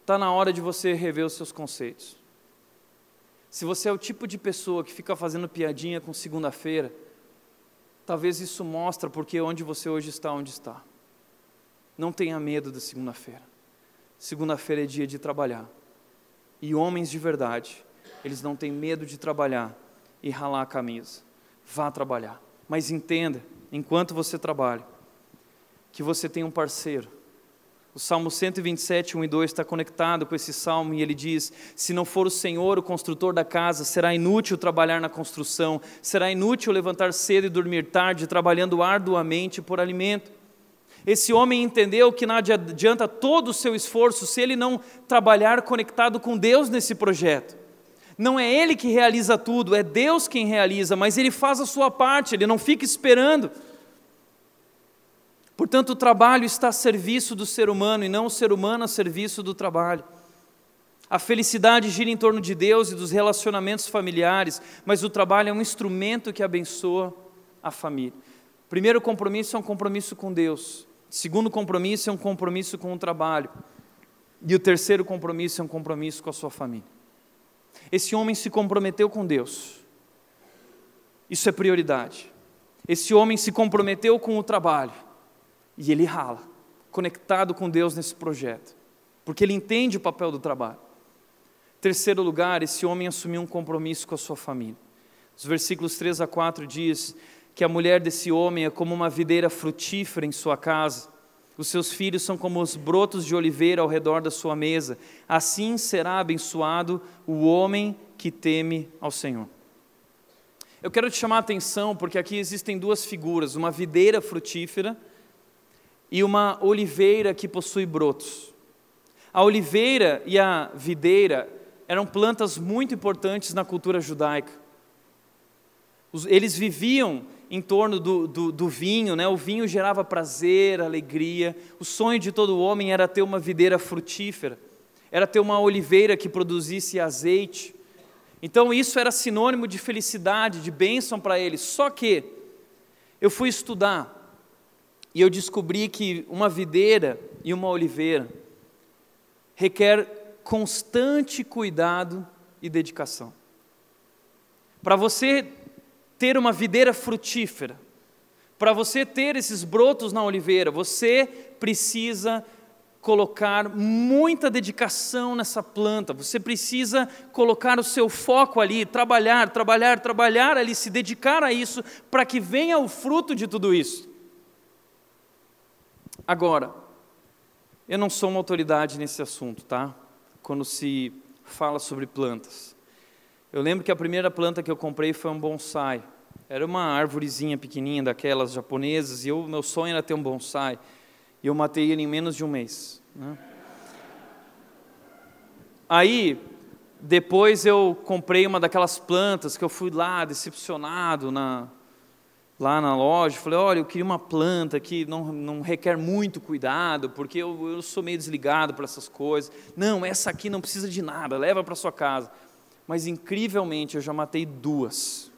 Speaker 1: está na hora de você rever os seus conceitos. Se você é o tipo de pessoa que fica fazendo piadinha com segunda-feira, talvez isso mostre porque onde você hoje está, onde está. Não tenha medo da segunda-feira. Segunda-feira é dia de trabalhar. E homens de verdade, eles não têm medo de trabalhar e ralar a camisa. vá trabalhar. Mas entenda, enquanto você trabalha, que você tem um parceiro. O Salmo 127, 1 e 2 está conectado com esse salmo e ele diz: Se não for o Senhor o construtor da casa, será inútil trabalhar na construção, será inútil levantar cedo e dormir tarde, trabalhando arduamente por alimento. Esse homem entendeu que não adianta todo o seu esforço se ele não trabalhar conectado com Deus nesse projeto. Não é ele que realiza tudo, é Deus quem realiza, mas ele faz a sua parte, ele não fica esperando. Portanto, o trabalho está a serviço do ser humano e não o ser humano a serviço do trabalho. A felicidade gira em torno de Deus e dos relacionamentos familiares, mas o trabalho é um instrumento que abençoa a família. Primeiro compromisso é um compromisso com Deus. Segundo compromisso é um compromisso com o trabalho. E o terceiro compromisso é um compromisso com a sua família. Esse homem se comprometeu com Deus. Isso é prioridade. Esse homem se comprometeu com o trabalho. E ele rala, conectado com Deus nesse projeto. Porque ele entende o papel do trabalho. Terceiro lugar, esse homem assumiu um compromisso com a sua família. Os versículos 3 a 4 diz: que a mulher desse homem é como uma videira frutífera em sua casa. Os seus filhos são como os brotos de oliveira ao redor da sua mesa. Assim será abençoado o homem que teme ao Senhor. Eu quero te chamar a atenção porque aqui existem duas figuras: uma videira frutífera e uma oliveira que possui brotos. A oliveira e a videira eram plantas muito importantes na cultura judaica. Eles viviam em torno do, do, do, vinho, né? o vinho gerava prazer, alegria. O sonho de todo homem era ter uma videira frutífera, era ter uma oliveira que produzisse azeite. Então isso era sinônimo de felicidade, de bênção para eles. Só que eu fui estudar e eu descobri que uma videira e uma oliveira requer constante cuidado e dedicação. Para você ter uma videira frutífera, para você ter esses brotos na oliveira, você precisa colocar muita dedicação nessa planta, você precisa colocar o seu foco ali, trabalhar, trabalhar, trabalhar ali, se dedicar a isso, para que venha o fruto de tudo isso. Agora, eu não sou uma autoridade nesse assunto, tá? Quando se fala sobre plantas. Eu lembro que a primeira planta que eu comprei foi um bonsai. Era uma árvorezinha pequenininha daquelas japonesas, e o meu sonho era ter um bonsai. E eu matei ele em menos de um mês. Né? Aí, depois eu comprei uma daquelas plantas que eu fui lá decepcionado na, lá na loja. Falei: olha, eu queria uma planta que não, não requer muito cuidado, porque eu, eu sou meio desligado para essas coisas. Não, essa aqui não precisa de nada, leva para sua casa mas incrivelmente eu já matei duas.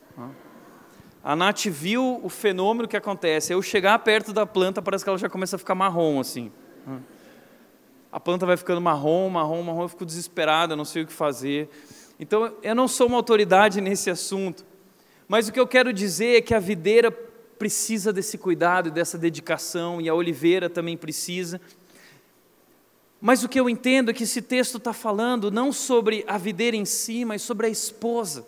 Speaker 1: A Nath viu o fenômeno que acontece. Eu chegar perto da planta, parece que ela já começa a ficar marrom assim. A planta vai ficando marrom, marrom, marrom, eu fico desesperado, não sei o que fazer. Então, eu não sou uma autoridade nesse assunto, mas o que eu quero dizer é que a videira precisa desse cuidado e dessa dedicação, e a oliveira também precisa. Mas o que eu entendo é que esse texto está falando não sobre a videira em si, mas sobre a esposa.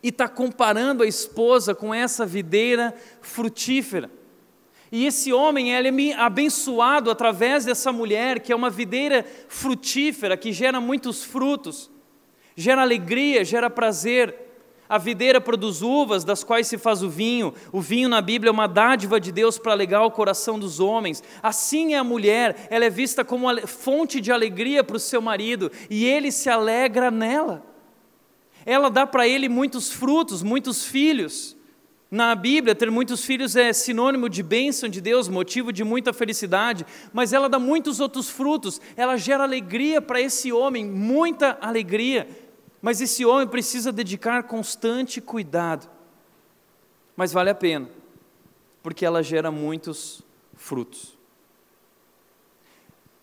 Speaker 1: E está comparando a esposa com essa videira frutífera. E esse homem, ele é abençoado através dessa mulher, que é uma videira frutífera, que gera muitos frutos, gera alegria, gera prazer. A videira produz uvas, das quais se faz o vinho. O vinho na Bíblia é uma dádiva de Deus para alegar o coração dos homens. Assim é a mulher, ela é vista como fonte de alegria para o seu marido, e ele se alegra nela. Ela dá para ele muitos frutos, muitos filhos. Na Bíblia, ter muitos filhos é sinônimo de bênção de Deus, motivo de muita felicidade, mas ela dá muitos outros frutos, ela gera alegria para esse homem, muita alegria. Mas esse homem precisa dedicar constante cuidado. Mas vale a pena, porque ela gera muitos frutos.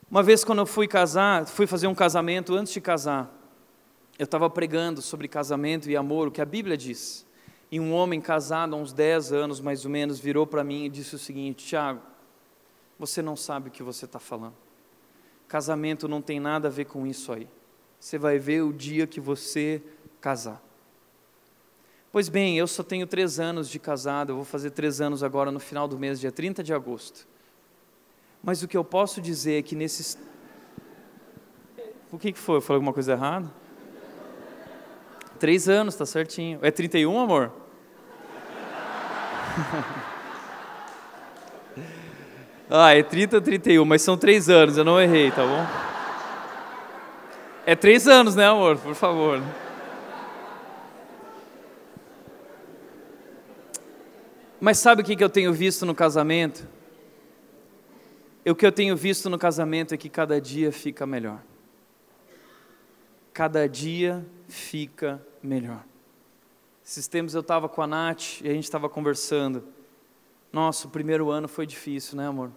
Speaker 1: Uma vez quando eu fui casar, fui fazer um casamento antes de casar, eu estava pregando sobre casamento e amor, o que a Bíblia diz. E um homem casado há uns 10 anos mais ou menos virou para mim e disse o seguinte: Tiago, você não sabe o que você está falando. Casamento não tem nada a ver com isso aí. Você vai ver o dia que você casar. Pois bem, eu só tenho três anos de casado, eu vou fazer três anos agora no final do mês, dia 30 de agosto. Mas o que eu posso dizer é que nesses. O que, que foi? Eu falei alguma coisa errada? Três anos, tá certinho. É 31, amor? ah, é 30, 31, mas são três anos, eu não errei, tá bom? É três anos, né, amor? Por favor. Mas sabe o que eu tenho visto no casamento? O que eu tenho visto no casamento é que cada dia fica melhor. Cada dia fica melhor. Esses tempos eu estava com a Nath e a gente estava conversando. Nossa, o primeiro ano foi difícil, né, amor?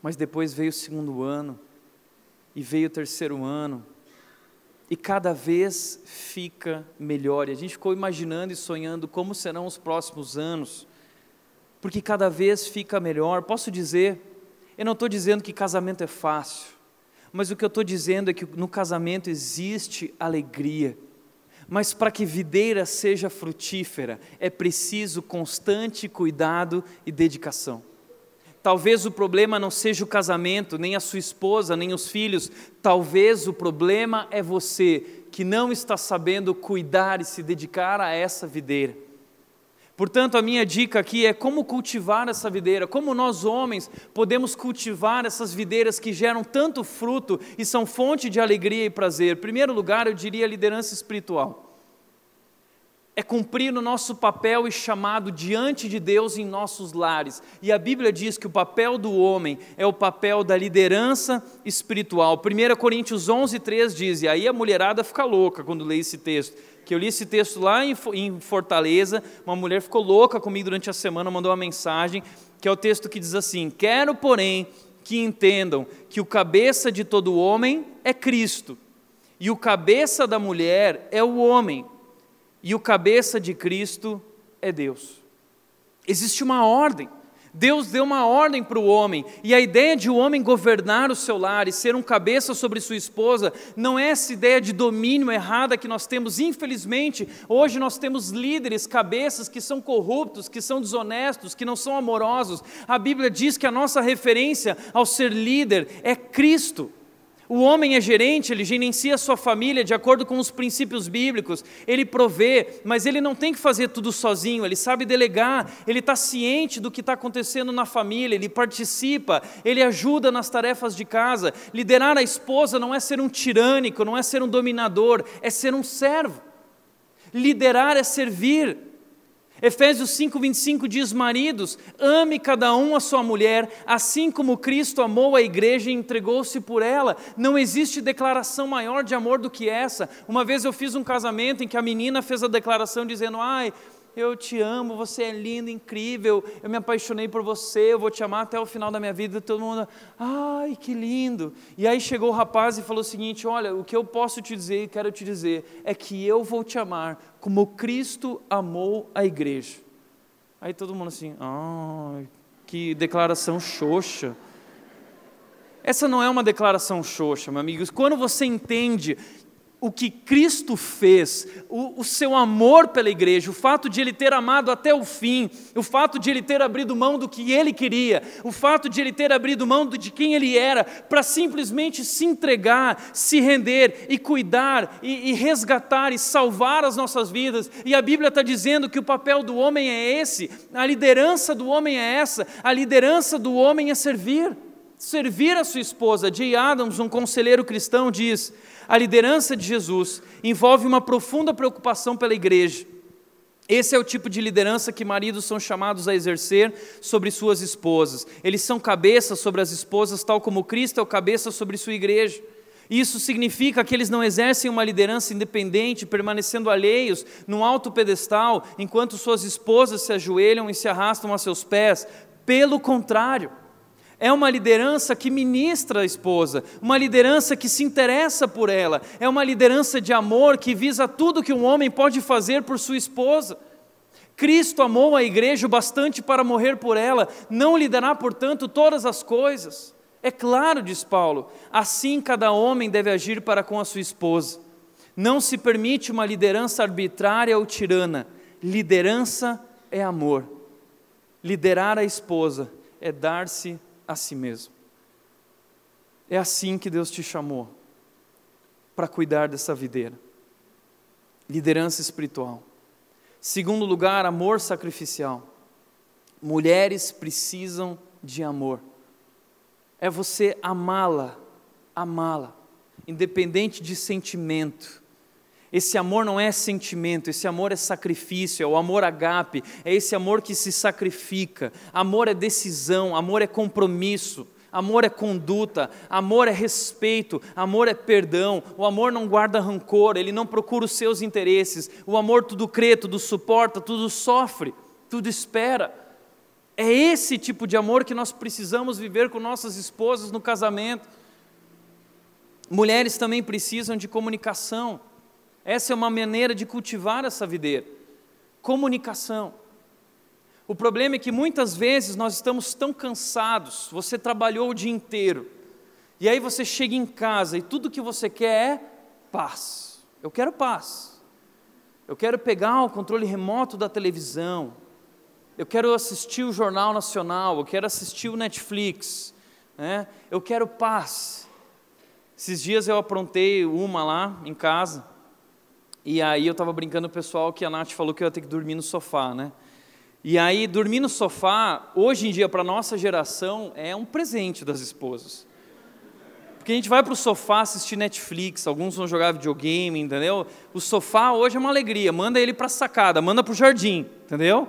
Speaker 1: Mas depois veio o segundo ano, e veio o terceiro ano, e cada vez fica melhor. E a gente ficou imaginando e sonhando como serão os próximos anos porque cada vez fica melhor. Posso dizer, eu não estou dizendo que casamento é fácil, mas o que eu estou dizendo é que no casamento existe alegria. Mas para que videira seja frutífera, é preciso constante cuidado e dedicação. Talvez o problema não seja o casamento, nem a sua esposa, nem os filhos. Talvez o problema é você que não está sabendo cuidar e se dedicar a essa videira. Portanto, a minha dica aqui é como cultivar essa videira, como nós homens podemos cultivar essas videiras que geram tanto fruto e são fonte de alegria e prazer. Em primeiro lugar, eu diria liderança espiritual. É cumprir o nosso papel e chamado diante de Deus em nossos lares. E a Bíblia diz que o papel do homem é o papel da liderança espiritual. 1 Coríntios 11, 3 diz, e aí a mulherada fica louca quando lê esse texto que eu li esse texto lá em Fortaleza, uma mulher ficou louca comigo durante a semana, mandou uma mensagem, que é o texto que diz assim: Quero, porém, que entendam que o cabeça de todo homem é Cristo, e o cabeça da mulher é o homem, e o cabeça de Cristo é Deus. Existe uma ordem. Deus deu uma ordem para o homem, e a ideia de o homem governar o seu lar e ser um cabeça sobre sua esposa, não é essa ideia de domínio errada que nós temos, infelizmente, hoje nós temos líderes, cabeças que são corruptos, que são desonestos, que não são amorosos. A Bíblia diz que a nossa referência ao ser líder é Cristo. O homem é gerente, ele gerencia sua família de acordo com os princípios bíblicos, ele provê, mas ele não tem que fazer tudo sozinho, ele sabe delegar, ele está ciente do que está acontecendo na família, ele participa, ele ajuda nas tarefas de casa. Liderar a esposa não é ser um tirânico, não é ser um dominador, é ser um servo. Liderar é servir. Efésios 5:25 diz: Maridos, ame cada um a sua mulher, assim como Cristo amou a igreja e entregou-se por ela. Não existe declaração maior de amor do que essa. Uma vez eu fiz um casamento em que a menina fez a declaração dizendo: Ai, eu te amo, você é lindo, incrível, eu me apaixonei por você, eu vou te amar até o final da minha vida. Todo mundo, ai, que lindo. E aí chegou o rapaz e falou o seguinte: Olha, o que eu posso te dizer e quero te dizer é que eu vou te amar como Cristo amou a igreja. Aí todo mundo assim, ai, que declaração xoxa. Essa não é uma declaração xoxa, meu amigo. Quando você entende o que Cristo fez, o, o, seu amor pela igreja, o fato de ele ter amado até o fim, o fato de ele ter abrido mão do que ele queria, o fato de ele ter abrido mão de quem ele era, para simplesmente se entregar, se render e cuidar e, e resgatar e salvar as nossas vidas. E a Bíblia está dizendo que o papel do homem é esse, a liderança do homem é essa, a liderança do homem é servir. Servir a sua esposa. Jay Adams, um conselheiro cristão, diz: a liderança de Jesus envolve uma profunda preocupação pela igreja. Esse é o tipo de liderança que maridos são chamados a exercer sobre suas esposas. Eles são cabeça sobre as esposas, tal como Cristo é o cabeça sobre sua igreja. Isso significa que eles não exercem uma liderança independente, permanecendo alheios num alto pedestal, enquanto suas esposas se ajoelham e se arrastam a seus pés. Pelo contrário, é uma liderança que ministra a esposa, uma liderança que se interessa por ela, é uma liderança de amor que visa tudo que um homem pode fazer por sua esposa. Cristo amou a igreja o bastante para morrer por ela, não lhe dará, portanto, todas as coisas. É claro, diz Paulo, assim cada homem deve agir para com a sua esposa. Não se permite uma liderança arbitrária ou tirana, liderança é amor. Liderar a esposa é dar-se a si mesmo. É assim que Deus te chamou para cuidar dessa videira. Liderança espiritual. Segundo lugar, amor sacrificial. Mulheres precisam de amor. É você amá-la, amá-la, independente de sentimento. Esse amor não é sentimento, esse amor é sacrifício, é o amor agape, é esse amor que se sacrifica. Amor é decisão, amor é compromisso, amor é conduta, amor é respeito, amor é perdão. O amor não guarda rancor, ele não procura os seus interesses. O amor tudo crê, tudo suporta, tudo sofre, tudo espera. É esse tipo de amor que nós precisamos viver com nossas esposas no casamento. Mulheres também precisam de comunicação. Essa é uma maneira de cultivar essa videira. Comunicação. O problema é que muitas vezes nós estamos tão cansados, você trabalhou o dia inteiro, e aí você chega em casa e tudo que você quer é paz. Eu quero paz. Eu quero pegar o controle remoto da televisão. Eu quero assistir o Jornal Nacional. Eu quero assistir o Netflix. Né? Eu quero paz. Esses dias eu aprontei uma lá em casa. E aí eu estava brincando com o pessoal que a Nath falou que eu ia ter que dormir no sofá, né? E aí, dormir no sofá, hoje em dia, para a nossa geração, é um presente das esposas. Porque a gente vai para o sofá assistir Netflix, alguns vão jogar videogame, entendeu? O sofá hoje é uma alegria, manda ele para a sacada, manda para o jardim, entendeu?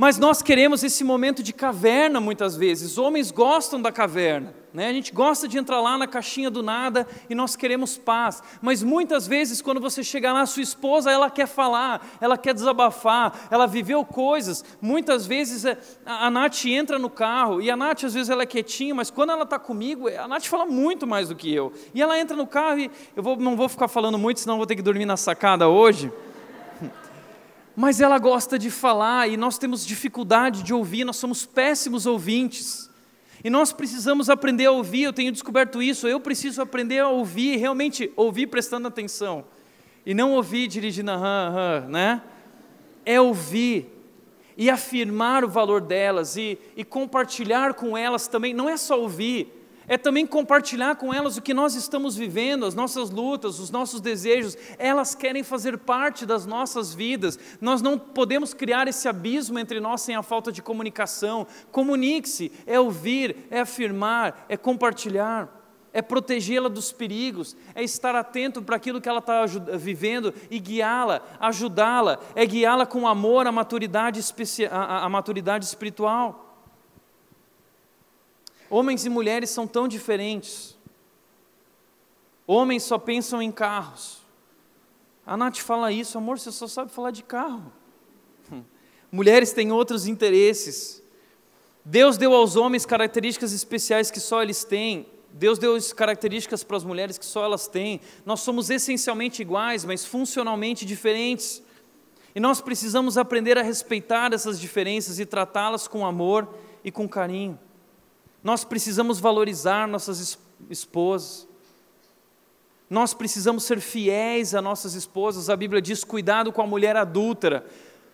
Speaker 1: Mas nós queremos esse momento de caverna muitas vezes. Homens gostam da caverna, né? A gente gosta de entrar lá na caixinha do nada e nós queremos paz. Mas muitas vezes quando você chega lá, sua esposa, ela quer falar, ela quer desabafar, ela viveu coisas. Muitas vezes é, a Nath entra no carro e a Nath às vezes ela é quietinha, mas quando ela está comigo, a Nath fala muito mais do que eu. E ela entra no carro e eu vou, não vou ficar falando muito, senão vou ter que dormir na sacada hoje mas ela gosta de falar e nós temos dificuldade de ouvir, nós somos péssimos ouvintes. E nós precisamos aprender a ouvir, eu tenho descoberto isso, eu preciso aprender a ouvir, realmente ouvir prestando atenção. E não ouvir dirigindo, aham, aham, né? É ouvir e afirmar o valor delas e, e compartilhar com elas também, não é só ouvir, é também compartilhar com elas o que nós estamos vivendo, as nossas lutas, os nossos desejos. Elas querem fazer parte das nossas vidas. Nós não podemos criar esse abismo entre nós sem a falta de comunicação. Comunique-se, é ouvir, é afirmar, é compartilhar é protegê-la dos perigos, é estar atento para aquilo que ela está vivendo e guiá-la, ajudá-la, é guiá-la com amor à maturidade, maturidade espiritual. Homens e mulheres são tão diferentes. Homens só pensam em carros. A Nath fala isso, amor, você só sabe falar de carro. Mulheres têm outros interesses. Deus deu aos homens características especiais que só eles têm. Deus deu características para as mulheres que só elas têm. Nós somos essencialmente iguais, mas funcionalmente diferentes. E nós precisamos aprender a respeitar essas diferenças e tratá-las com amor e com carinho. Nós precisamos valorizar nossas esposas. Nós precisamos ser fiéis a nossas esposas. A Bíblia diz: cuidado com a mulher adúltera.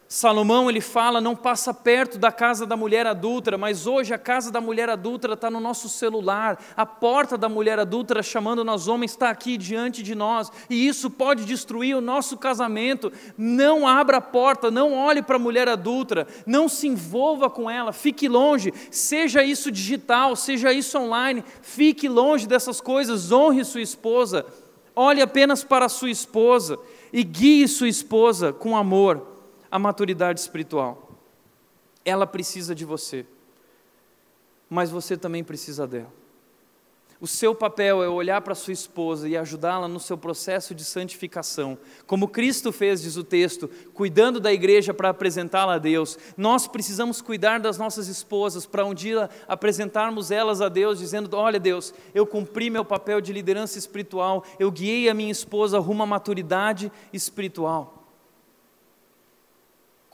Speaker 1: Salomão ele fala, não passa perto da casa da mulher adúltera, mas hoje a casa da mulher adúltera está no nosso celular, a porta da mulher adúltera chamando nós homens está aqui diante de nós, e isso pode destruir o nosso casamento. Não abra a porta, não olhe para a mulher adúltera, não se envolva com ela, fique longe, seja isso digital, seja isso online, fique longe dessas coisas, honre sua esposa, olhe apenas para sua esposa e guie sua esposa com amor a maturidade espiritual. Ela precisa de você, mas você também precisa dela. O seu papel é olhar para sua esposa e ajudá-la no seu processo de santificação. Como Cristo fez, diz o texto, cuidando da igreja para apresentá-la a Deus. Nós precisamos cuidar das nossas esposas para um dia apresentarmos elas a Deus, dizendo: Olha, Deus, eu cumpri meu papel de liderança espiritual, eu guiei a minha esposa rumo à maturidade espiritual.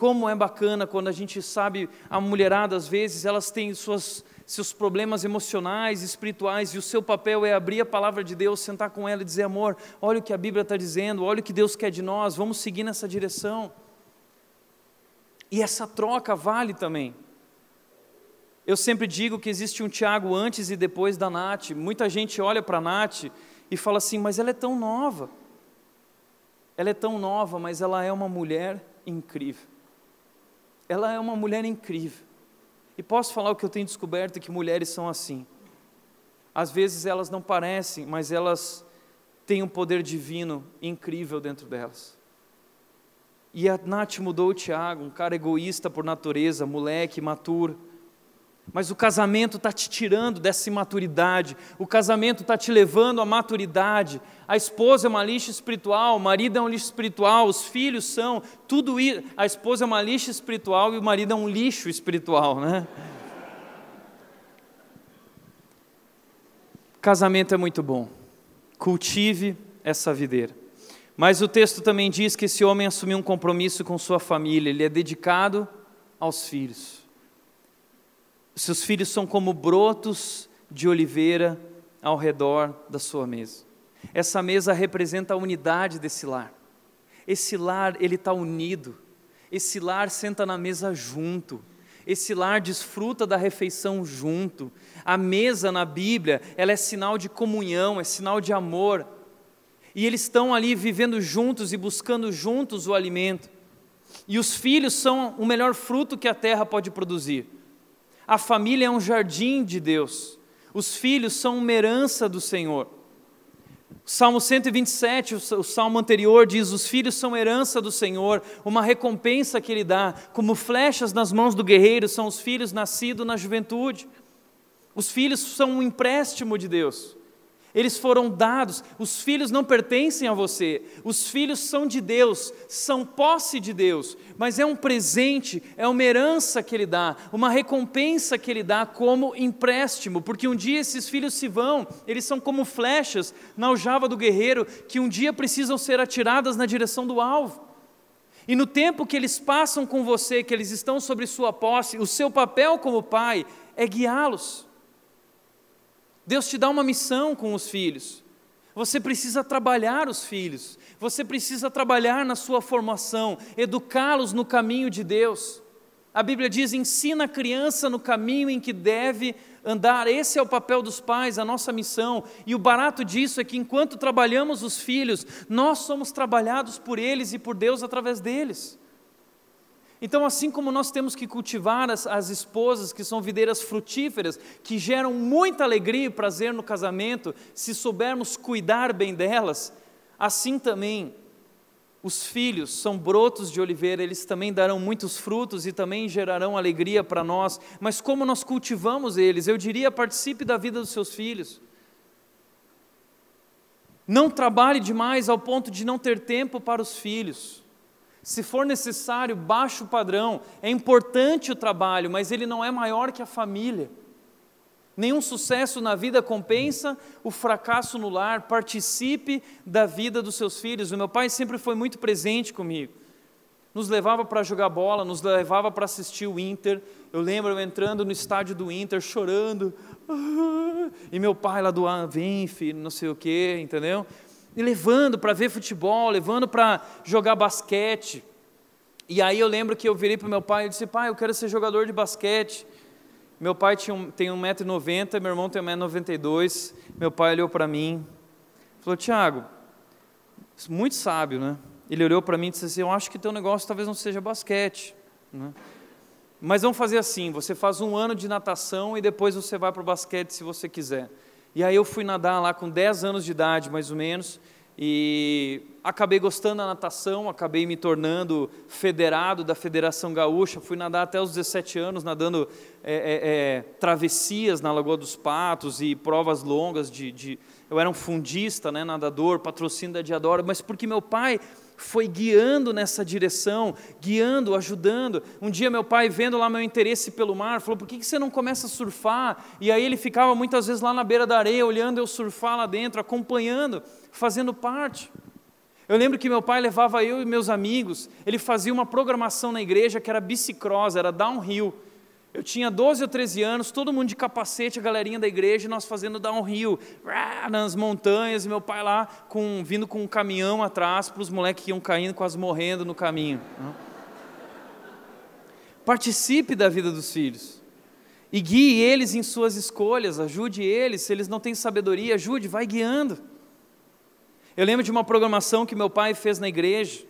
Speaker 1: Como é bacana quando a gente sabe, a mulherada às vezes, elas têm suas, seus problemas emocionais, espirituais, e o seu papel é abrir a palavra de Deus, sentar com ela e dizer: amor, olha o que a Bíblia está dizendo, olha o que Deus quer de nós, vamos seguir nessa direção. E essa troca vale também. Eu sempre digo que existe um Tiago antes e depois da Nath. Muita gente olha para a Nath e fala assim, mas ela é tão nova. Ela é tão nova, mas ela é uma mulher incrível. Ela é uma mulher incrível. E posso falar o que eu tenho descoberto que mulheres são assim. Às vezes elas não parecem, mas elas têm um poder divino incrível dentro delas. E a Nath mudou o Tiago, um cara egoísta por natureza, moleque, maturo mas o casamento está te tirando dessa imaturidade, o casamento está te levando à maturidade. A esposa é uma lixa espiritual, o marido é um lixo espiritual, os filhos são, tudo isso. A esposa é uma lixa espiritual e o marido é um lixo espiritual, né? Casamento é muito bom, cultive essa videira. Mas o texto também diz que esse homem assumiu um compromisso com sua família, ele é dedicado aos filhos. Seus filhos são como brotos de oliveira ao redor da sua mesa. Essa mesa representa a unidade desse lar. Esse lar, ele está unido. Esse lar senta na mesa junto. Esse lar desfruta da refeição junto. A mesa na Bíblia, ela é sinal de comunhão, é sinal de amor. E eles estão ali vivendo juntos e buscando juntos o alimento. E os filhos são o melhor fruto que a terra pode produzir. A família é um jardim de Deus. Os filhos são uma herança do Senhor. Salmo 127, o salmo anterior, diz: Os filhos são herança do Senhor, uma recompensa que Ele dá, como flechas nas mãos do guerreiro, são os filhos nascidos na juventude. Os filhos são um empréstimo de Deus. Eles foram dados, os filhos não pertencem a você, os filhos são de Deus, são posse de Deus, mas é um presente, é uma herança que Ele dá, uma recompensa que Ele dá como empréstimo, porque um dia esses filhos se vão, eles são como flechas na aljava do guerreiro, que um dia precisam ser atiradas na direção do alvo. E no tempo que eles passam com você, que eles estão sobre sua posse, o seu papel como pai é guiá-los Deus te dá uma missão com os filhos. Você precisa trabalhar os filhos, você precisa trabalhar na sua formação, educá-los no caminho de Deus. A Bíblia diz: ensina a criança no caminho em que deve andar. Esse é o papel dos pais, a nossa missão. E o barato disso é que enquanto trabalhamos os filhos, nós somos trabalhados por eles e por Deus através deles. Então, assim como nós temos que cultivar as, as, esposas que são videiras frutíferas, que geram muita alegria e prazer no casamento, se soubermos cuidar bem delas, assim também os filhos são brotos de oliveira, eles também darão muitos frutos e também gerarão alegria para nós, mas como nós cultivamos eles? Eu diria, participe da vida dos seus filhos. Não trabalhe demais ao ponto de não ter tempo para os filhos. Se for necessário, baixe o padrão. É importante o trabalho, mas ele não é maior que a família. Nenhum sucesso na vida compensa o fracasso no lar. Participe da vida dos seus filhos. O meu pai sempre foi muito presente comigo. Nos levava para jogar bola, nos levava para assistir o Inter. Eu lembro eu entrando no estádio do Inter, chorando. E meu pai lá do ah, vem, filho, não sei o quê, entendeu? Levando para ver futebol, levando para jogar basquete. E aí eu lembro que eu virei para meu pai e disse: Pai, eu quero ser jogador de basquete. Meu pai tinha um, tem 1,90m, meu irmão tem 1,92m. Meu pai olhou para mim falou: Tiago, muito sábio, né? Ele olhou para mim e disse assim: Eu acho que teu negócio talvez não seja basquete. Né? Mas vamos fazer assim: você faz um ano de natação e depois você vai para o basquete se você quiser. E aí eu fui nadar lá com 10 anos de idade, mais ou menos, e acabei gostando da natação, acabei me tornando federado da Federação Gaúcha, fui nadar até os 17 anos, nadando é, é, é, travessias na Lagoa dos Patos e provas longas de, de... eu era um fundista, né, nadador, patrocínio da Diadora, mas porque meu pai foi guiando nessa direção, guiando, ajudando. Um dia meu pai, vendo lá meu interesse pelo mar, falou: por que você não começa a surfar? E aí ele ficava muitas vezes lá na beira da areia, olhando eu surfar lá dentro, acompanhando, fazendo parte. Eu lembro que meu pai levava eu e meus amigos, ele fazia uma programação na igreja que era bicicross, era downhill. Eu tinha 12 ou 13 anos, todo mundo de capacete, a galerinha da igreja, nós fazendo downhill, nas montanhas, e meu pai lá com, vindo com um caminhão atrás para os moleques que iam caindo, quase morrendo no caminho. Participe da vida dos filhos. E guie eles em suas escolhas, ajude eles. Se eles não têm sabedoria, ajude, vai guiando. Eu lembro de uma programação que meu pai fez na igreja,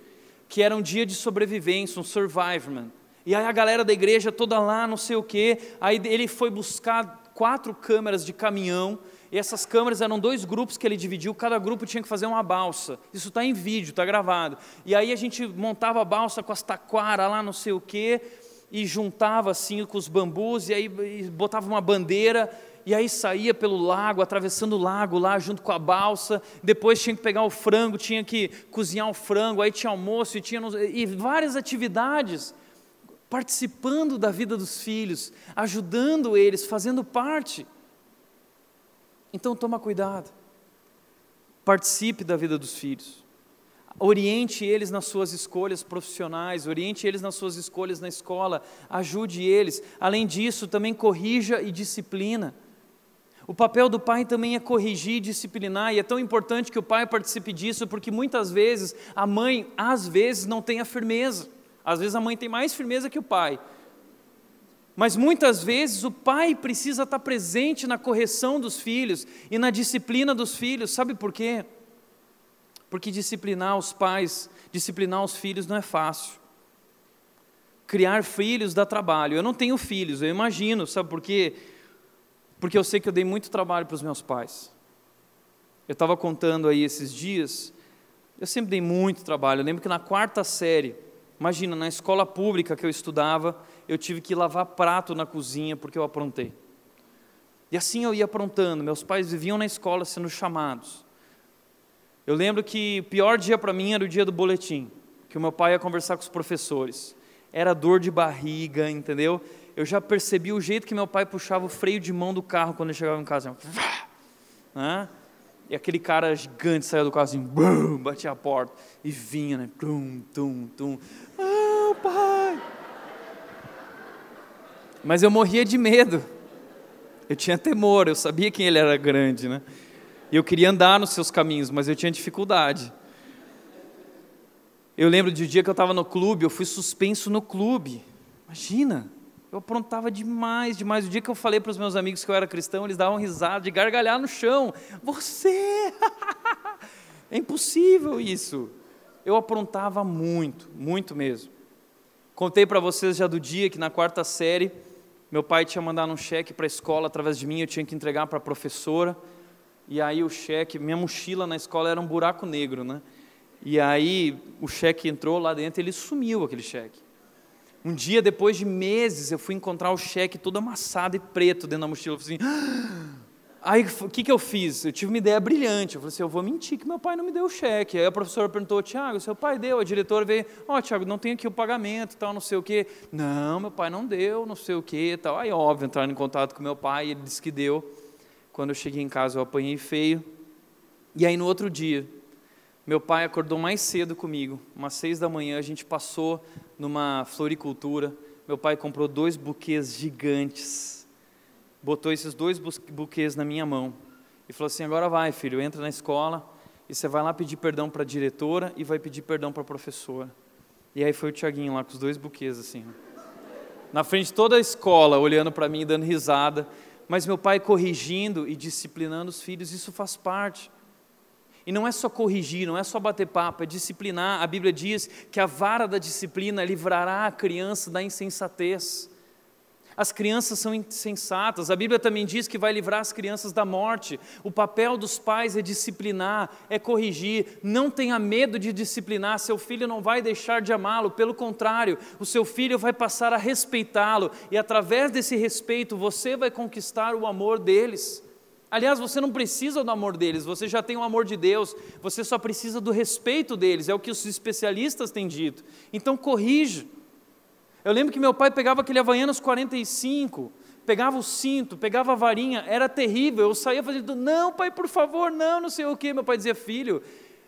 Speaker 1: que era um dia de sobrevivência, um survivorman. E aí a galera da igreja toda lá, não sei o quê. Aí ele foi buscar quatro câmeras de caminhão. E essas câmeras eram dois grupos que ele dividiu, cada grupo tinha que fazer uma balsa. Isso está em vídeo, está gravado. E aí a gente montava a balsa com as taquaras lá, não sei o quê e juntava assim com os bambus, e aí botava uma bandeira, e aí saía pelo lago, atravessando o lago lá junto com a balsa. Depois tinha que pegar o frango, tinha que cozinhar o frango, aí tinha almoço e tinha e várias atividades, participando da vida dos filhos, ajudando eles, fazendo parte. Então toma cuidado. Participe da vida dos filhos. Oriente eles nas suas escolhas profissionais, oriente eles nas suas escolhas na escola, ajude eles. Além disso, também corrija e disciplina. O papel do pai também é corrigir e disciplinar, e é tão importante que o pai participe disso, porque muitas vezes a mãe, às vezes, não tem a firmeza. Às vezes a mãe tem mais firmeza que o pai. Mas muitas vezes o pai precisa estar presente na correção dos filhos e na disciplina dos filhos, sabe por quê? Porque disciplinar os pais, disciplinar os filhos não é fácil. Criar filhos dá trabalho. Eu não tenho filhos, eu imagino, sabe por quê? Porque eu sei que eu dei muito trabalho para os meus pais. Eu estava contando aí esses dias, eu sempre dei muito trabalho. Eu lembro que na quarta série, imagina, na escola pública que eu estudava, eu tive que lavar prato na cozinha porque eu aprontei. E assim eu ia aprontando. Meus pais viviam na escola sendo chamados. Eu lembro que o pior dia para mim era o dia do boletim, que o meu pai ia conversar com os professores. Era dor de barriga, entendeu? Eu já percebi o jeito que meu pai puxava o freio de mão do carro quando ele chegava em casa. Né? E aquele cara gigante saía do carro assim, bum, batia a porta e vinha, né? Tum, tum, tum. Ah, pai! Mas eu morria de medo. Eu tinha temor, eu sabia quem ele era grande, né? E eu queria andar nos seus caminhos, mas eu tinha dificuldade. Eu lembro de um dia que eu estava no clube, eu fui suspenso no clube. Imagina, eu aprontava demais, demais. O dia que eu falei para os meus amigos que eu era cristão, eles davam risada de gargalhar no chão. Você! é impossível isso. Eu aprontava muito, muito mesmo. Contei para vocês já do dia que na quarta série, meu pai tinha mandado um cheque para a escola através de mim, eu tinha que entregar para a professora e aí o cheque, minha mochila na escola era um buraco negro, né? E aí o cheque entrou lá dentro ele sumiu aquele cheque. Um dia, depois de meses, eu fui encontrar o cheque todo amassado e preto dentro da mochila. Eu falei assim, ah! aí o que, que eu fiz? Eu tive uma ideia brilhante. Eu falei assim, eu vou mentir que meu pai não me deu o cheque. Aí a professora perguntou, Tiago, seu pai deu? A diretora veio, ó, oh, Tiago, não tem aqui o pagamento, tal, não sei o quê. Não, meu pai não deu, não sei o quê, tal. Aí, óbvio, entraram em contato com meu pai, ele disse que deu. Quando eu cheguei em casa, eu apanhei feio. E aí, no outro dia, meu pai acordou mais cedo comigo, umas seis da manhã, a gente passou numa floricultura. Meu pai comprou dois buquês gigantes, botou esses dois buquês na minha mão e falou assim: agora vai, filho, entra na escola e você vai lá pedir perdão para a diretora e vai pedir perdão para a professora. E aí foi o Tiaguinho lá com os dois buquês assim, na frente de toda a escola, olhando para mim, dando risada mas meu pai corrigindo e disciplinando os filhos, isso faz parte. E não é só corrigir, não é só bater papo, é disciplinar. A Bíblia diz que a vara da disciplina livrará a criança da insensatez. As crianças são insensatas. A Bíblia também diz que vai livrar as crianças da morte. O papel dos pais é disciplinar, é corrigir. Não tenha medo de disciplinar. Seu filho não vai deixar de amá-lo. Pelo contrário, o seu filho vai passar a respeitá-lo. E através desse respeito, você vai conquistar o amor deles. Aliás, você não precisa do amor deles, você já tem o amor de Deus, você só precisa do respeito deles, é o que os especialistas têm dito. Então, corrija. Eu lembro que meu pai pegava aquele Havaianas 45, pegava o cinto, pegava a varinha, era terrível. Eu saía fazendo, não, pai, por favor, não, não sei o quê. Meu pai dizia, filho,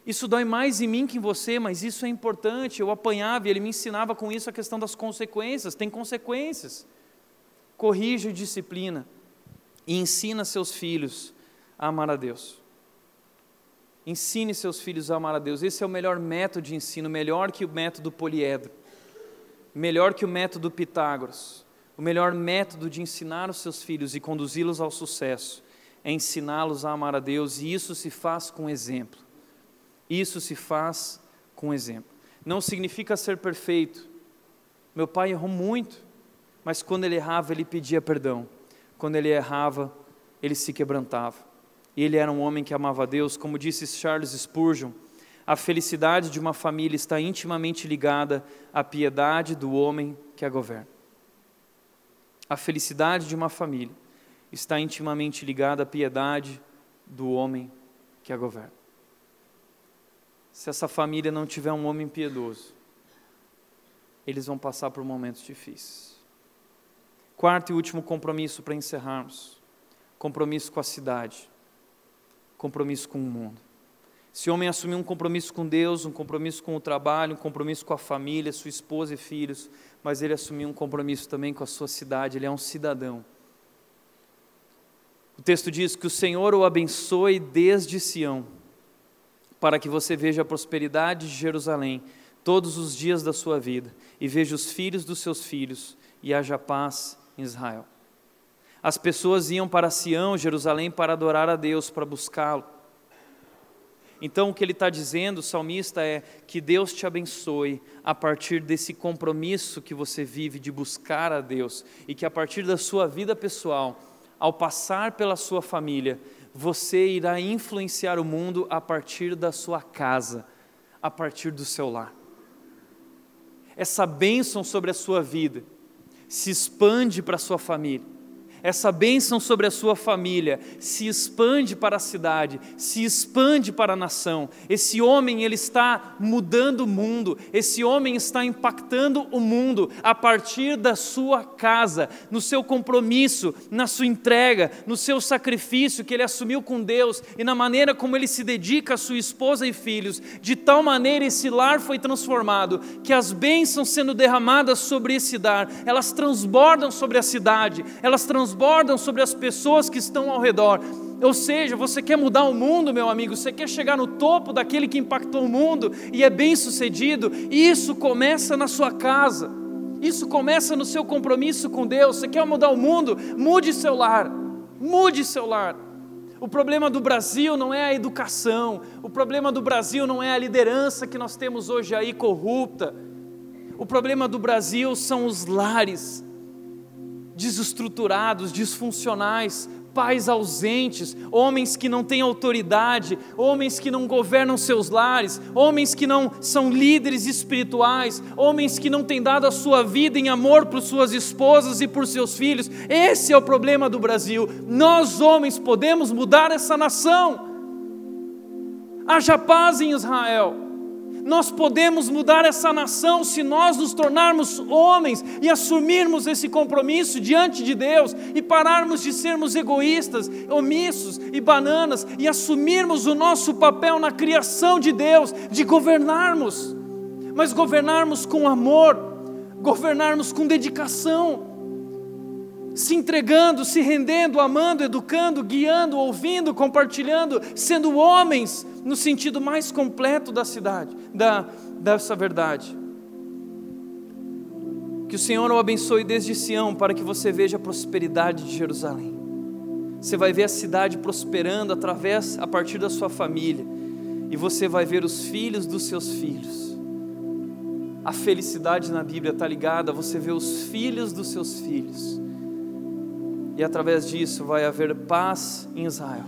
Speaker 1: isso dói mais em mim que em você, mas isso é importante. Eu apanhava e ele me ensinava com isso a questão das consequências. Tem consequências. Corrija e disciplina. E ensina seus filhos a amar a Deus. Ensine seus filhos a amar a Deus. Esse é o melhor método de ensino, melhor que o método poliedro. melhor que o método Pitágoras, o melhor método de ensinar os seus filhos e conduzi-los ao sucesso é ensiná-los a amar a Deus, e isso se faz com exemplo. Isso se faz com exemplo. Não significa ser perfeito. Meu pai errou muito, mas quando ele errava, ele pedia perdão. Quando ele errava, ele se quebrantava. E ele era um homem que amava a Deus, como disse Charles Spurgeon, a felicidade de uma família está intimamente ligada à piedade do homem que a governa. A felicidade de uma família está intimamente ligada à piedade do homem que a governa. Se essa família não tiver um homem piedoso, eles vão passar por momentos difíceis. Quarto e último compromisso para encerrarmos: compromisso com a cidade, compromisso com o mundo. Esse homem assumiu um compromisso com Deus, um compromisso com o trabalho, um compromisso com a família, sua esposa e filhos, mas ele assumiu um compromisso também com a sua cidade, ele é um cidadão. O texto diz que o Senhor o abençoe desde Sião, para que você veja a prosperidade de Jerusalém todos os dias da sua vida e veja os filhos dos seus filhos e haja paz em Israel. As pessoas iam para Sião, Jerusalém, para adorar a Deus, para buscá-lo. Então, o que ele está dizendo, o salmista, é que Deus te abençoe a partir desse compromisso que você vive de buscar a Deus e que a partir da sua vida pessoal ao passar pela sua família, você irá influenciar o mundo a partir da sua casa, a partir do seu lar. Essa bênção sobre a sua vida se expande para a sua família essa bênção sobre a sua família se expande para a cidade, se expande para a nação. Esse homem, ele está mudando o mundo, esse homem está impactando o mundo a partir da sua casa, no seu compromisso, na sua entrega, no seu sacrifício que ele assumiu com Deus e na maneira como ele se dedica a sua esposa e filhos. De tal maneira esse lar foi transformado que as bênçãos sendo derramadas sobre esse lar, elas transbordam sobre a cidade, elas transbordam transbordam sobre as pessoas que estão ao redor. Ou seja, você quer mudar o mundo, meu amigo, você quer chegar no topo daquele que impactou o mundo e é bem sucedido, isso começa na sua casa, isso começa no seu compromisso com Deus. Você quer mudar o mundo? Mude seu lar, mude seu lar. O problema do Brasil não é a educação, o problema do Brasil não é a liderança que nós temos hoje aí corrupta. O problema do Brasil são os lares desestruturados, disfuncionais, pais ausentes, homens que não têm autoridade, homens que não governam seus lares, homens que não são líderes espirituais, homens que não têm dado a sua vida em amor por suas esposas e por seus filhos. Esse é o problema do Brasil. Nós, homens, podemos mudar essa nação. Haja paz em Israel. Nós podemos mudar essa nação se nós nos tornarmos homens e assumirmos esse compromisso diante de Deus e pararmos de sermos egoístas, omissos e bananas e assumirmos o nosso papel na criação de Deus, de governarmos, mas governarmos com amor, governarmos com dedicação se entregando, se rendendo, amando, educando, guiando, ouvindo, compartilhando, sendo homens no sentido mais completo da cidade, da, dessa verdade. Que o Senhor o abençoe desde Sião para que você veja a prosperidade de Jerusalém. Você vai ver a cidade prosperando através, a partir da sua família, e você vai ver os filhos dos seus filhos. A felicidade na Bíblia está ligada você ver os filhos dos seus filhos e através disso vai haver paz em Israel.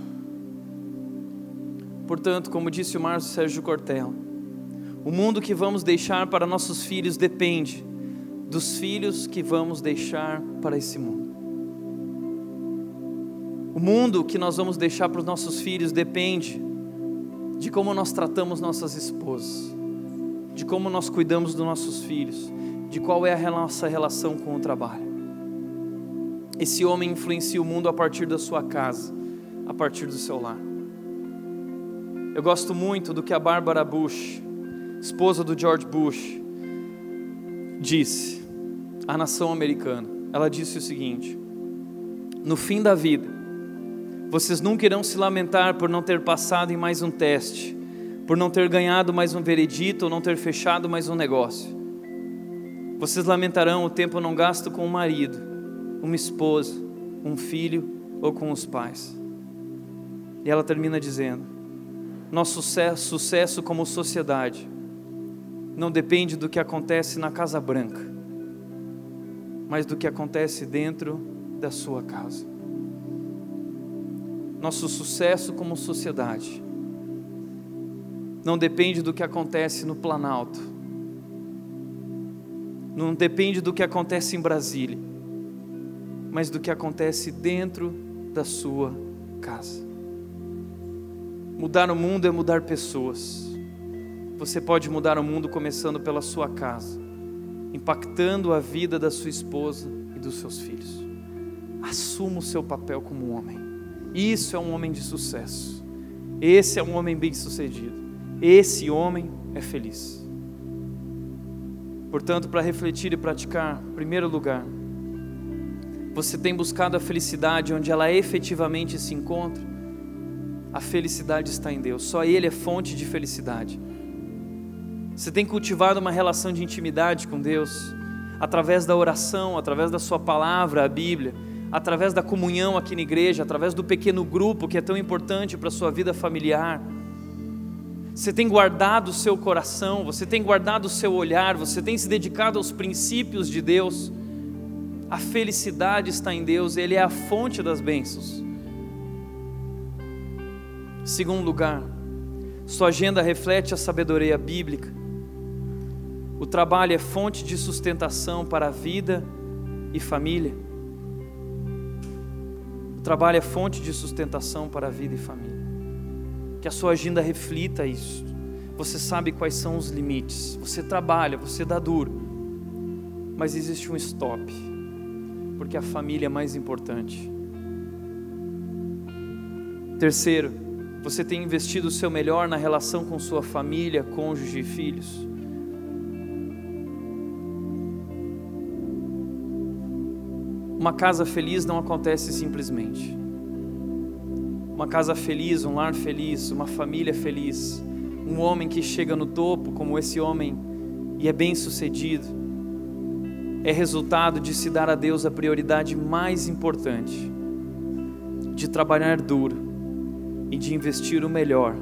Speaker 1: Portanto, como disse o Márcio Sérgio Cortella, o mundo que vamos deixar para nossos filhos depende dos filhos que vamos deixar para esse mundo. O mundo que nós vamos deixar para os nossos filhos depende de como nós tratamos nossas esposas, de como nós cuidamos dos nossos filhos, de qual é a nossa relação com o trabalho. Esse homem influencia o mundo a partir da sua casa, a partir do seu lar. Eu gosto muito do que a Barbara Bush, esposa do George Bush, disse à nação americana. Ela disse o seguinte: No fim da vida, vocês nunca irão se lamentar por não ter passado em mais um teste, por não ter ganhado mais um veredito ou não ter fechado mais um negócio. Vocês lamentarão o tempo não gasto com o marido, uma esposa, um filho ou com os pais. E ela termina dizendo: Nosso sucesso, sucesso como sociedade não depende do que acontece na Casa Branca, mas do que acontece dentro da sua casa. Nosso sucesso como sociedade não depende do que acontece no Planalto, não depende do que acontece em Brasília, mas do que acontece dentro da sua casa. Mudar o mundo é mudar pessoas. Você pode mudar o mundo começando pela sua casa, impactando a vida da sua esposa e dos seus filhos. Assuma o seu papel como homem. Isso é um homem de sucesso. Esse é um homem bem-sucedido. Esse homem é feliz. Portanto, para refletir e praticar, em primeiro lugar, você tem buscado a felicidade onde ela efetivamente se encontra? A felicidade está em Deus, só Ele é fonte de felicidade. Você tem cultivado uma relação de intimidade com Deus, através da oração, através da Sua palavra, a Bíblia, através da comunhão aqui na igreja, através do pequeno grupo que é tão importante para a sua vida familiar. Você tem guardado o seu coração, você tem guardado o seu olhar, você tem se dedicado aos princípios de Deus. A felicidade está em Deus, Ele é a fonte das bênçãos. Segundo lugar, sua agenda reflete a sabedoria bíblica. O trabalho é fonte de sustentação para a vida e família. O trabalho é fonte de sustentação para a vida e família que a sua agenda reflita isso. Você sabe quais são os limites. Você trabalha, você dá duro. Mas existe um stop. Porque a família é mais importante. Terceiro, você tem investido o seu melhor na relação com sua família, cônjuge e filhos. Uma casa feliz não acontece simplesmente uma casa feliz, um lar feliz, uma família feliz, um homem que chega no topo, como esse homem, e é bem sucedido, é resultado de se dar a Deus a prioridade mais importante, de trabalhar duro e de investir o melhor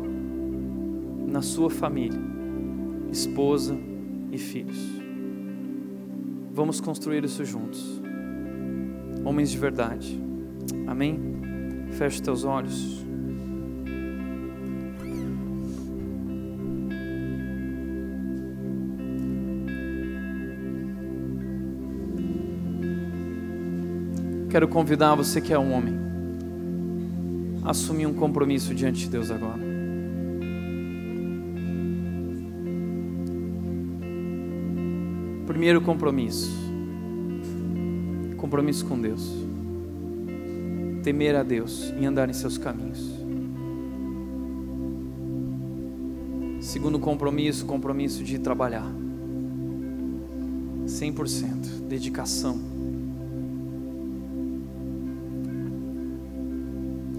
Speaker 1: na sua família, esposa e filhos. Vamos construir isso juntos, homens de verdade. Amém? Feche teus olhos. Quero convidar você que é um homem a assumir um compromisso diante de Deus agora. Primeiro compromisso. Compromisso com Deus temer a Deus e andar em seus caminhos. Segundo compromisso, compromisso de trabalhar. 100%, dedicação.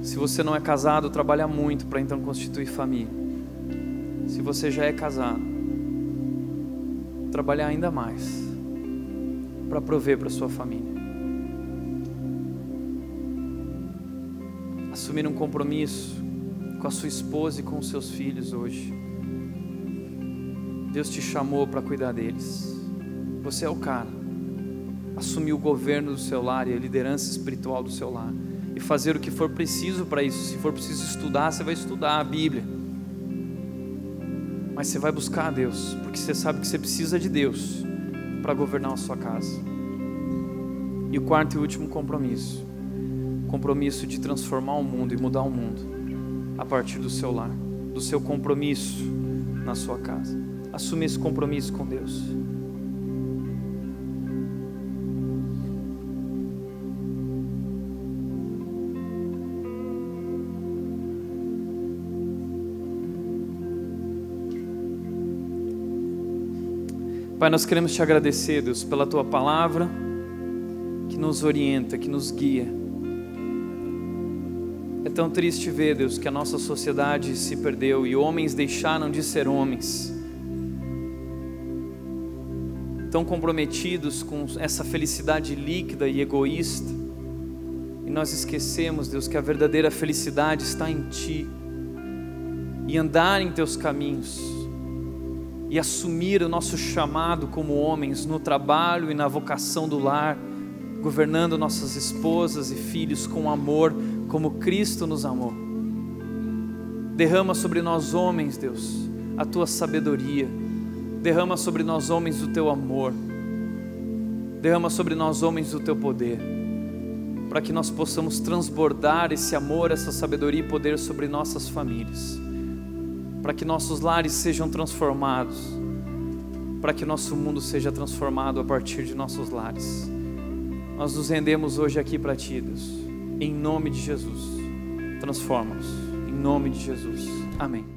Speaker 1: Se você não é casado, trabalha muito para então constituir família. Se você já é casado, trabalhar ainda mais para prover para sua família. assumir um compromisso com a sua esposa e com os seus filhos hoje. Deus te chamou para cuidar deles. Você é o cara. Assumir o governo do seu lar e a liderança espiritual do seu lar. E fazer o que for preciso para isso. Se for preciso estudar, você vai estudar a Bíblia. Mas você vai buscar a Deus, porque você sabe que você precisa de Deus para governar a sua casa. E o quarto e último compromisso compromisso de transformar o mundo e mudar o mundo a partir do seu lar, do seu compromisso na sua casa. Assume esse compromisso com Deus. Pai, nós queremos te agradecer, Deus, pela tua palavra que nos orienta, que nos guia. Tão triste ver, Deus, que a nossa sociedade se perdeu e homens deixaram de ser homens. tão comprometidos com essa felicidade líquida e egoísta, e nós esquecemos, Deus, que a verdadeira felicidade está em Ti, e andar em Teus caminhos, e assumir o nosso chamado como homens no trabalho e na vocação do lar, governando nossas esposas e filhos com amor, como Cristo nos amou. Derrama sobre nós, homens, Deus, a tua sabedoria, derrama sobre nós, homens, o teu amor, derrama sobre nós, homens, o teu poder, para que nós possamos transbordar esse amor, essa sabedoria e poder sobre nossas famílias, para que nossos lares sejam transformados, para que nosso mundo seja transformado a partir de nossos lares. Nós nos rendemos hoje aqui para Ti, Deus, em nome de Jesus. Transforma-nos. Em nome de Jesus. Amém.